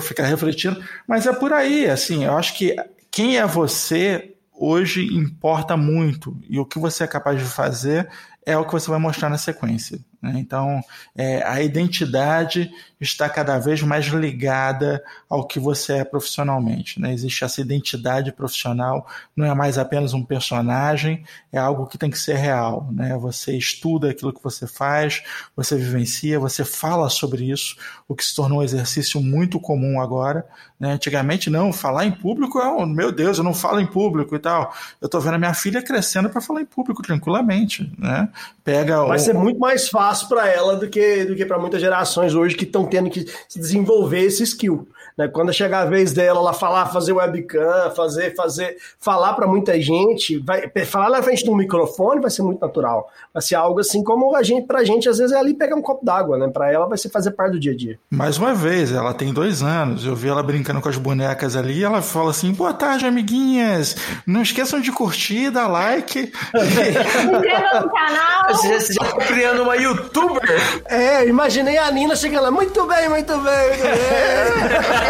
Ficar refletindo. Mas é por aí, assim, eu acho que quem é você hoje importa muito. E o que você é capaz de fazer é o que você vai mostrar na sequência. Né? Então, é, a identidade está cada vez mais ligada ao que você é profissionalmente. Né? Existe essa identidade profissional, não é mais apenas um personagem, é algo que tem que ser real. Né? Você estuda aquilo que você faz, você vivencia, você fala sobre isso, o que se tornou um exercício muito comum agora. Né? Antigamente, não, falar em público é um, meu Deus, eu não falo em público e tal. Eu estou vendo a minha filha crescendo para falar em público tranquilamente. Né? Pega Vai ser muito mais fácil para ela do que, do que para muitas gerações hoje que estão tendo que desenvolver esse skill. Né? Quando chegar a vez dela, ela falar, fazer webcam, fazer, fazer, falar para muita gente, vai, falar na frente do microfone vai ser muito natural. Vai ser algo assim como a gente, pra gente, às vezes, é ali pegar um copo d'água, né? Pra ela vai ser fazer parte do dia a dia. Mais uma vez, ela tem dois anos. Eu vi ela brincando com as bonecas ali e ela fala assim: boa tarde, amiguinhas. Não esqueçam de curtir, dar like. Inscreva no canal. Você já tá criando uma youtuber. É, imaginei a Nina chegando lá. Muito bem, muito bem, muito bem.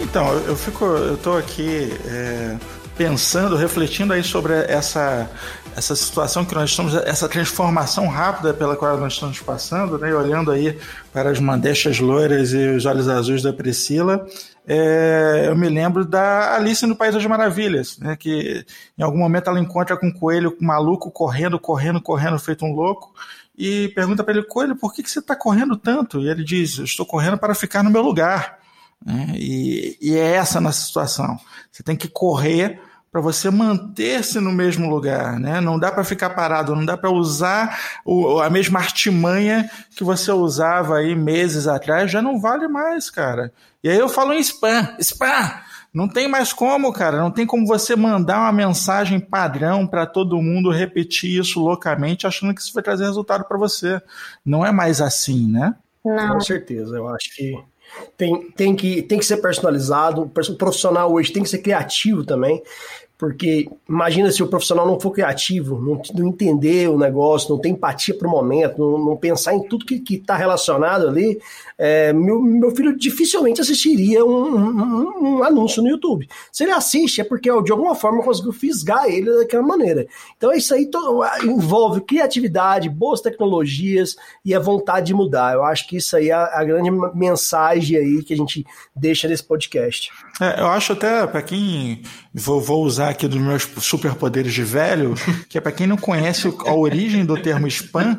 Então, eu fico, eu tô aqui é, pensando, refletindo aí sobre essa essa situação que nós estamos, essa transformação rápida pela qual nós estamos passando, né? olhando aí para as mandechas loiras e os olhos azuis da Priscila, é, eu me lembro da Alice no País das Maravilhas, né? que em algum momento ela encontra com um coelho maluco correndo, correndo, correndo, feito um louco, e pergunta para ele, coelho, por que, que você está correndo tanto? E ele diz, eu estou correndo para ficar no meu lugar. Né? E, e é essa a nossa situação. Você tem que correr para você manter-se no mesmo lugar, né? Não dá para ficar parado, não dá para usar o, a mesma artimanha que você usava aí meses atrás, já não vale mais, cara. E aí eu falo em spam, spam. Não tem mais como, cara. Não tem como você mandar uma mensagem padrão para todo mundo repetir isso loucamente, achando que isso vai trazer resultado para você. Não é mais assim, né? Não. Com certeza. Eu acho que tem, tem, que, tem que ser personalizado. O profissional hoje tem que ser criativo também. Porque imagina se o profissional não for criativo, não, não entender o negócio, não tem empatia para o momento, não, não, pensar em tudo que está relacionado ali, é, meu, meu filho dificilmente assistiria um, um, um, anúncio no YouTube. Se ele assiste, é porque de alguma forma conseguiu fisgar ele daquela maneira. Então isso aí envolve criatividade, boas tecnologias e a vontade de mudar. Eu acho que isso aí é a grande mensagem aí que a gente deixa nesse podcast. É, eu acho até, para quem vou, vou, usar aqui dos meus superpoderes de velho, que é para quem não conhece a origem do termo spam,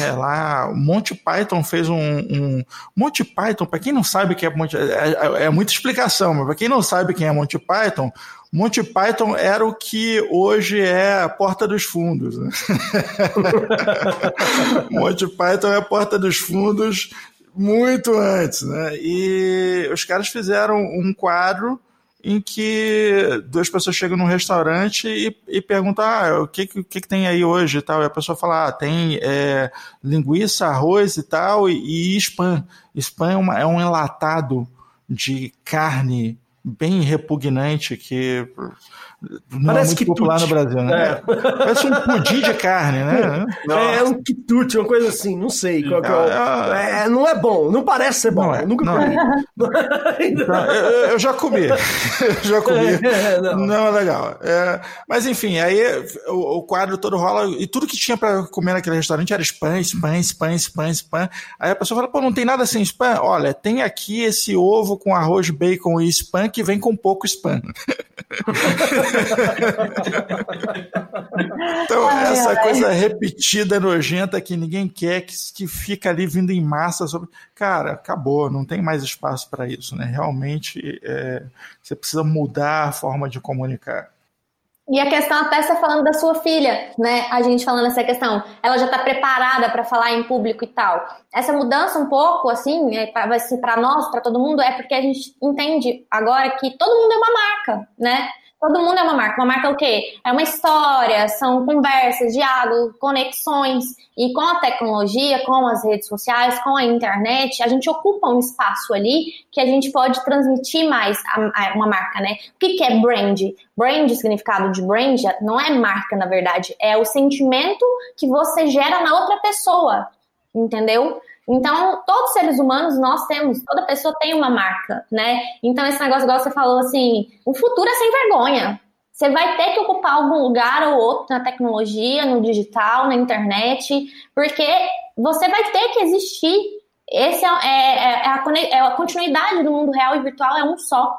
é, lá Monty Python fez um, um Monty Python, para quem não sabe que é Monty, é, é, é muita explicação, mas para quem não sabe quem é Monty Python, Monty Python era o que hoje é a porta dos fundos. Né? Monty Python é a porta dos fundos muito antes, né? E os caras fizeram um quadro em que duas pessoas chegam num restaurante e, e perguntam ah, o que, que, que tem aí hoje e tal. E a pessoa fala, ah, tem é, linguiça, arroz e tal, e, e spam. Spam é, uma, é um enlatado de carne bem repugnante que não Parece é muito popular no Brasil, né? É. Parece um pudim de carne, né? É, é um quitute, uma coisa assim, não sei. Qual, qual, é, é, não é bom, não parece ser bom. Não é, nunca não comi. Então, eu, eu, já comi. eu já comi. não. não é legal. mas enfim, aí o, o, quadro todo rola e tudo que tinha para comer naquele restaurante era spam, spam, spam, spam, spam. Aí a pessoa fala, pô, não tem nada sem spam? Olha, tem aqui esse ovo com arroz, bacon e spam que vem com pouco spam. então, ai, essa ai. coisa repetida, nojenta, que ninguém quer, que, que fica ali vindo em massa sobre. Cara, acabou, não tem mais espaço para isso, né? Realmente é, você precisa mudar a forma de comunicar. E a questão até você falando da sua filha, né? A gente falando essa questão, ela já está preparada para falar em público e tal. Essa mudança um pouco, assim, é, vai ser para nós, para todo mundo, é porque a gente entende agora que todo mundo é uma marca, né? Todo mundo é uma marca. Uma marca é o quê? É uma história, são conversas, diálogo, conexões. E com a tecnologia, com as redes sociais, com a internet, a gente ocupa um espaço ali que a gente pode transmitir mais a, a uma marca, né? O que, que é brand? Brand, significado de brand, não é marca, na verdade. É o sentimento que você gera na outra pessoa. Entendeu? Então, todos os seres humanos nós temos, toda pessoa tem uma marca, né? Então, esse negócio, igual você falou assim, o futuro é sem vergonha. Você vai ter que ocupar algum lugar ou outro na tecnologia, no digital, na internet, porque você vai ter que existir. Esse é, é, é, a, é a continuidade do mundo real e virtual, é um só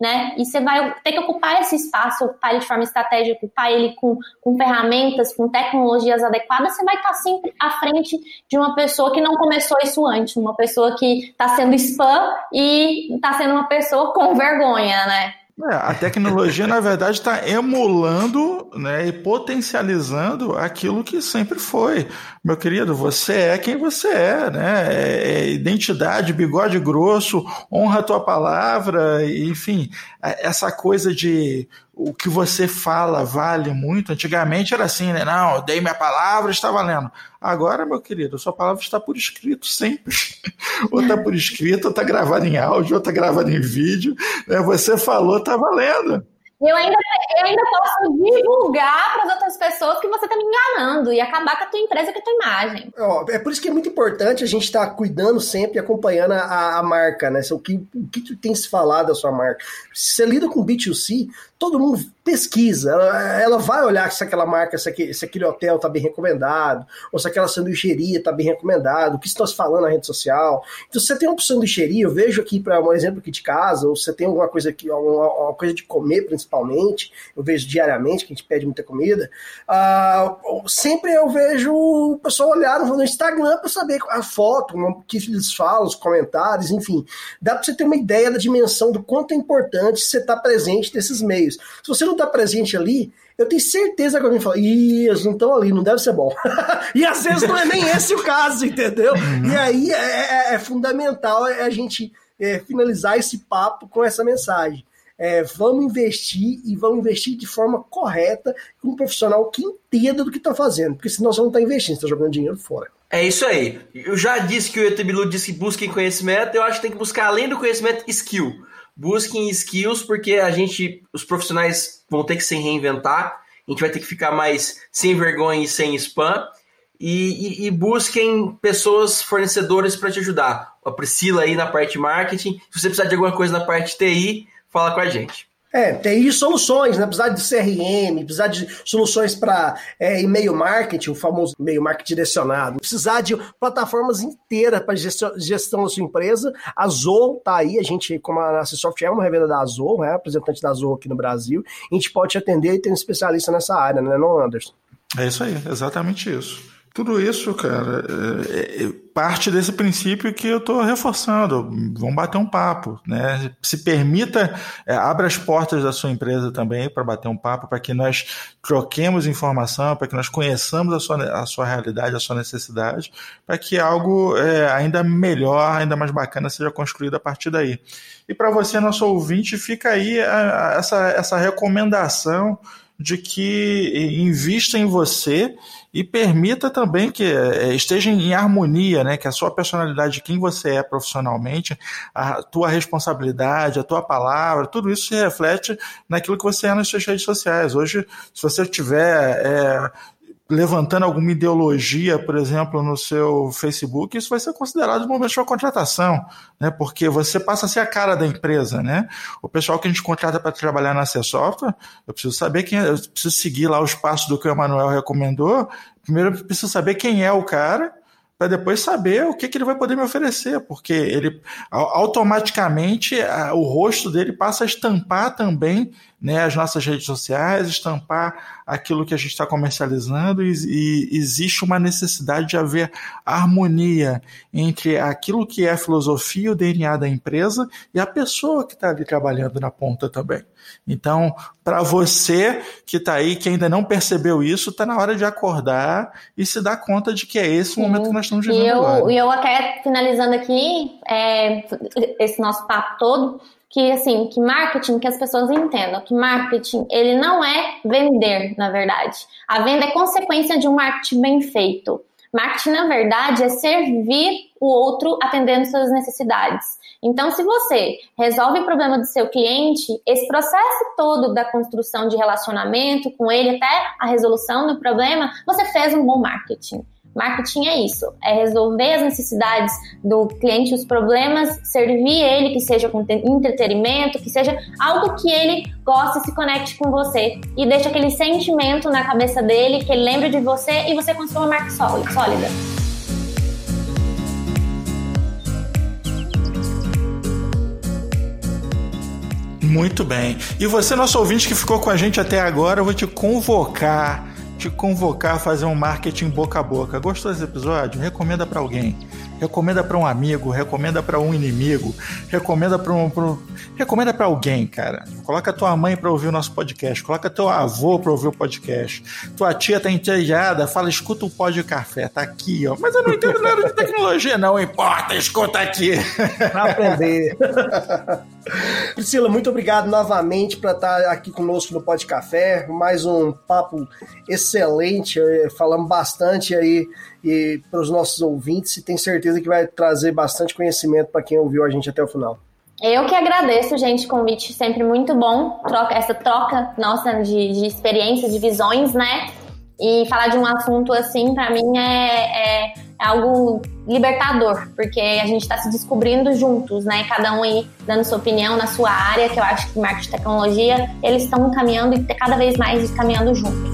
né? E você vai ter que ocupar esse espaço, ocupar ele de forma estratégica, ocupar ele com, com ferramentas, com tecnologias adequadas, você vai estar sempre à frente de uma pessoa que não começou isso antes, uma pessoa que está sendo spam e está sendo uma pessoa com vergonha, né? É, a tecnologia, na verdade, está emulando né, e potencializando aquilo que sempre foi. Meu querido, você é quem você é, né? É, é identidade, bigode grosso, honra a tua palavra, enfim, é, essa coisa de o que você fala vale muito. Antigamente era assim, né? Não, eu dei minha palavra, está valendo. Agora, meu querido, sua palavra está por escrito sempre. ou está por escrito, ou está gravado em áudio, ou está gravado em vídeo. Né? Você falou, está valendo. Eu ainda, eu ainda posso divulgar para as outras pessoas que você está me enganando e acabar com a tua empresa, com a tua imagem. é por isso que é muito importante a gente estar tá cuidando sempre, acompanhando a, a marca, né? O que, o que tu tem se falado da sua marca. Se você lida com B2C, todo mundo pesquisa, ela, ela, vai olhar se aquela marca, se aquele, se aquele hotel está bem recomendado, ou se aquela sanduicheria está bem recomendado, o que estão se falando na rede social. Então, se você tem uma sanduicheria, eu vejo aqui, para um exemplo aqui de casa, ou se você tem alguma coisa aqui, uma, uma, coisa de comer principalmente, eu vejo diariamente que a gente pede muita comida, uh, sempre eu vejo o pessoal olhar no Instagram para saber a foto, o que eles falam, os comentários, enfim. Dá para você ter uma ideia da dimensão do quanto é importante você estar tá presente nesses meios. Se você não está presente ali, eu tenho certeza que alguém fala, ih, eles não estão ali, não deve ser bom. e às vezes não é nem esse o caso, entendeu? Uhum. E aí é, é, é fundamental a gente é, finalizar esse papo com essa mensagem. É, vamos investir e vamos investir de forma correta com um profissional que entenda do que está fazendo, porque senão você não está investindo, você está jogando dinheiro fora. É isso aí. Eu já disse que o Etebilu disse que busquem conhecimento, eu acho que tem que buscar além do conhecimento, skill busquem skills, porque a gente, os profissionais vão ter que se reinventar, a gente vai ter que ficar mais sem vergonha e sem spam. E, e, e busquem pessoas fornecedoras para te ajudar. A Priscila aí na parte marketing. Se você precisar de alguma coisa na parte TI, fala com a gente. É, tem soluções, né? Precisar de CRM, precisar de soluções para é, e-mail marketing, o famoso e-mail marketing direcionado. Precisar de plataformas inteiras para gestão, gestão da sua empresa. A Zoho tá aí, a gente, como a Nacisoft é uma revenda da Zoho, é representante da Zoho aqui no Brasil, a gente pode te atender e ter um especialista nessa área, né, não, Anderson? É isso aí, exatamente isso. Tudo isso, cara, é, é parte desse princípio que eu estou reforçando. Vamos bater um papo, né? Se permita, é, abra as portas da sua empresa também para bater um papo, para que nós troquemos informação, para que nós conheçamos a sua, a sua realidade, a sua necessidade, para que algo é, ainda melhor, ainda mais bacana seja construído a partir daí. E para você, nosso ouvinte, fica aí a, a, essa, essa recomendação de que invista em você e permita também que é, esteja em harmonia, né? Que a sua personalidade, quem você é profissionalmente, a tua responsabilidade, a tua palavra, tudo isso se reflete naquilo que você é nas suas redes sociais. Hoje, se você tiver é, levantando alguma ideologia, por exemplo, no seu Facebook, isso vai ser considerado no momento de contratação, né? Porque você passa a ser a cara da empresa, né? O pessoal que a gente contrata para trabalhar na C Software, eu preciso saber quem, é, eu preciso seguir lá os passos do que o Emanuel recomendou. Primeiro eu preciso saber quem é o cara para depois saber o que, que ele vai poder me oferecer, porque ele automaticamente o rosto dele passa a estampar também né, as nossas redes sociais, estampar aquilo que a gente está comercializando e, e, existe uma necessidade de haver harmonia entre aquilo que é a filosofia, o DNA da empresa e a pessoa que está ali trabalhando na ponta também. Então, para você que está aí, que ainda não percebeu isso, está na hora de acordar e se dar conta de que é esse o momento que nós estamos vivendo e eu, agora. E eu até finalizando aqui é, esse nosso papo todo, que assim, que marketing, que as pessoas entendam que marketing, ele não é vender, na verdade. A venda é consequência de um marketing bem feito. Marketing, na verdade, é servir o outro atendendo suas necessidades. Então, se você resolve o problema do seu cliente, esse processo todo da construção de relacionamento com ele até a resolução do problema, você fez um bom marketing. Marketing é isso, é resolver as necessidades do cliente, os problemas, servir ele, que seja com entretenimento, que seja algo que ele goste e se conecte com você e deixe aquele sentimento na cabeça dele, que ele lembre de você e você construa uma marca sólida. Muito bem. E você, nosso ouvinte que ficou com a gente até agora, eu vou te convocar te convocar a fazer um marketing boca a boca. Gostou desse episódio? Recomenda para alguém. Recomenda para um amigo, recomenda para um inimigo, recomenda para um, recomenda para alguém, cara. Coloca tua mãe para ouvir o nosso podcast, coloca teu avô para ouvir o podcast. Tua tia tá entediada, fala, escuta o pó de café, tá aqui, ó. Mas eu não entendo nada de tecnologia, não importa, escuta aqui. Pra aprender. Priscila, muito obrigado novamente por estar aqui conosco no Pod Café. Mais um papo excelente, eh, falamos bastante aí e para os nossos ouvintes e tenho certeza que vai trazer bastante conhecimento para quem ouviu a gente até o final. Eu que agradeço, gente, convite sempre muito bom, troca essa troca nossa de, de experiências, de visões, né? E falar de um assunto assim, para mim, é, é, algo libertador, porque a gente está se descobrindo juntos, né? Cada um aí dando sua opinião na sua área, que eu acho que marketing e tecnologia, eles estão caminhando e cada vez mais caminhando juntos.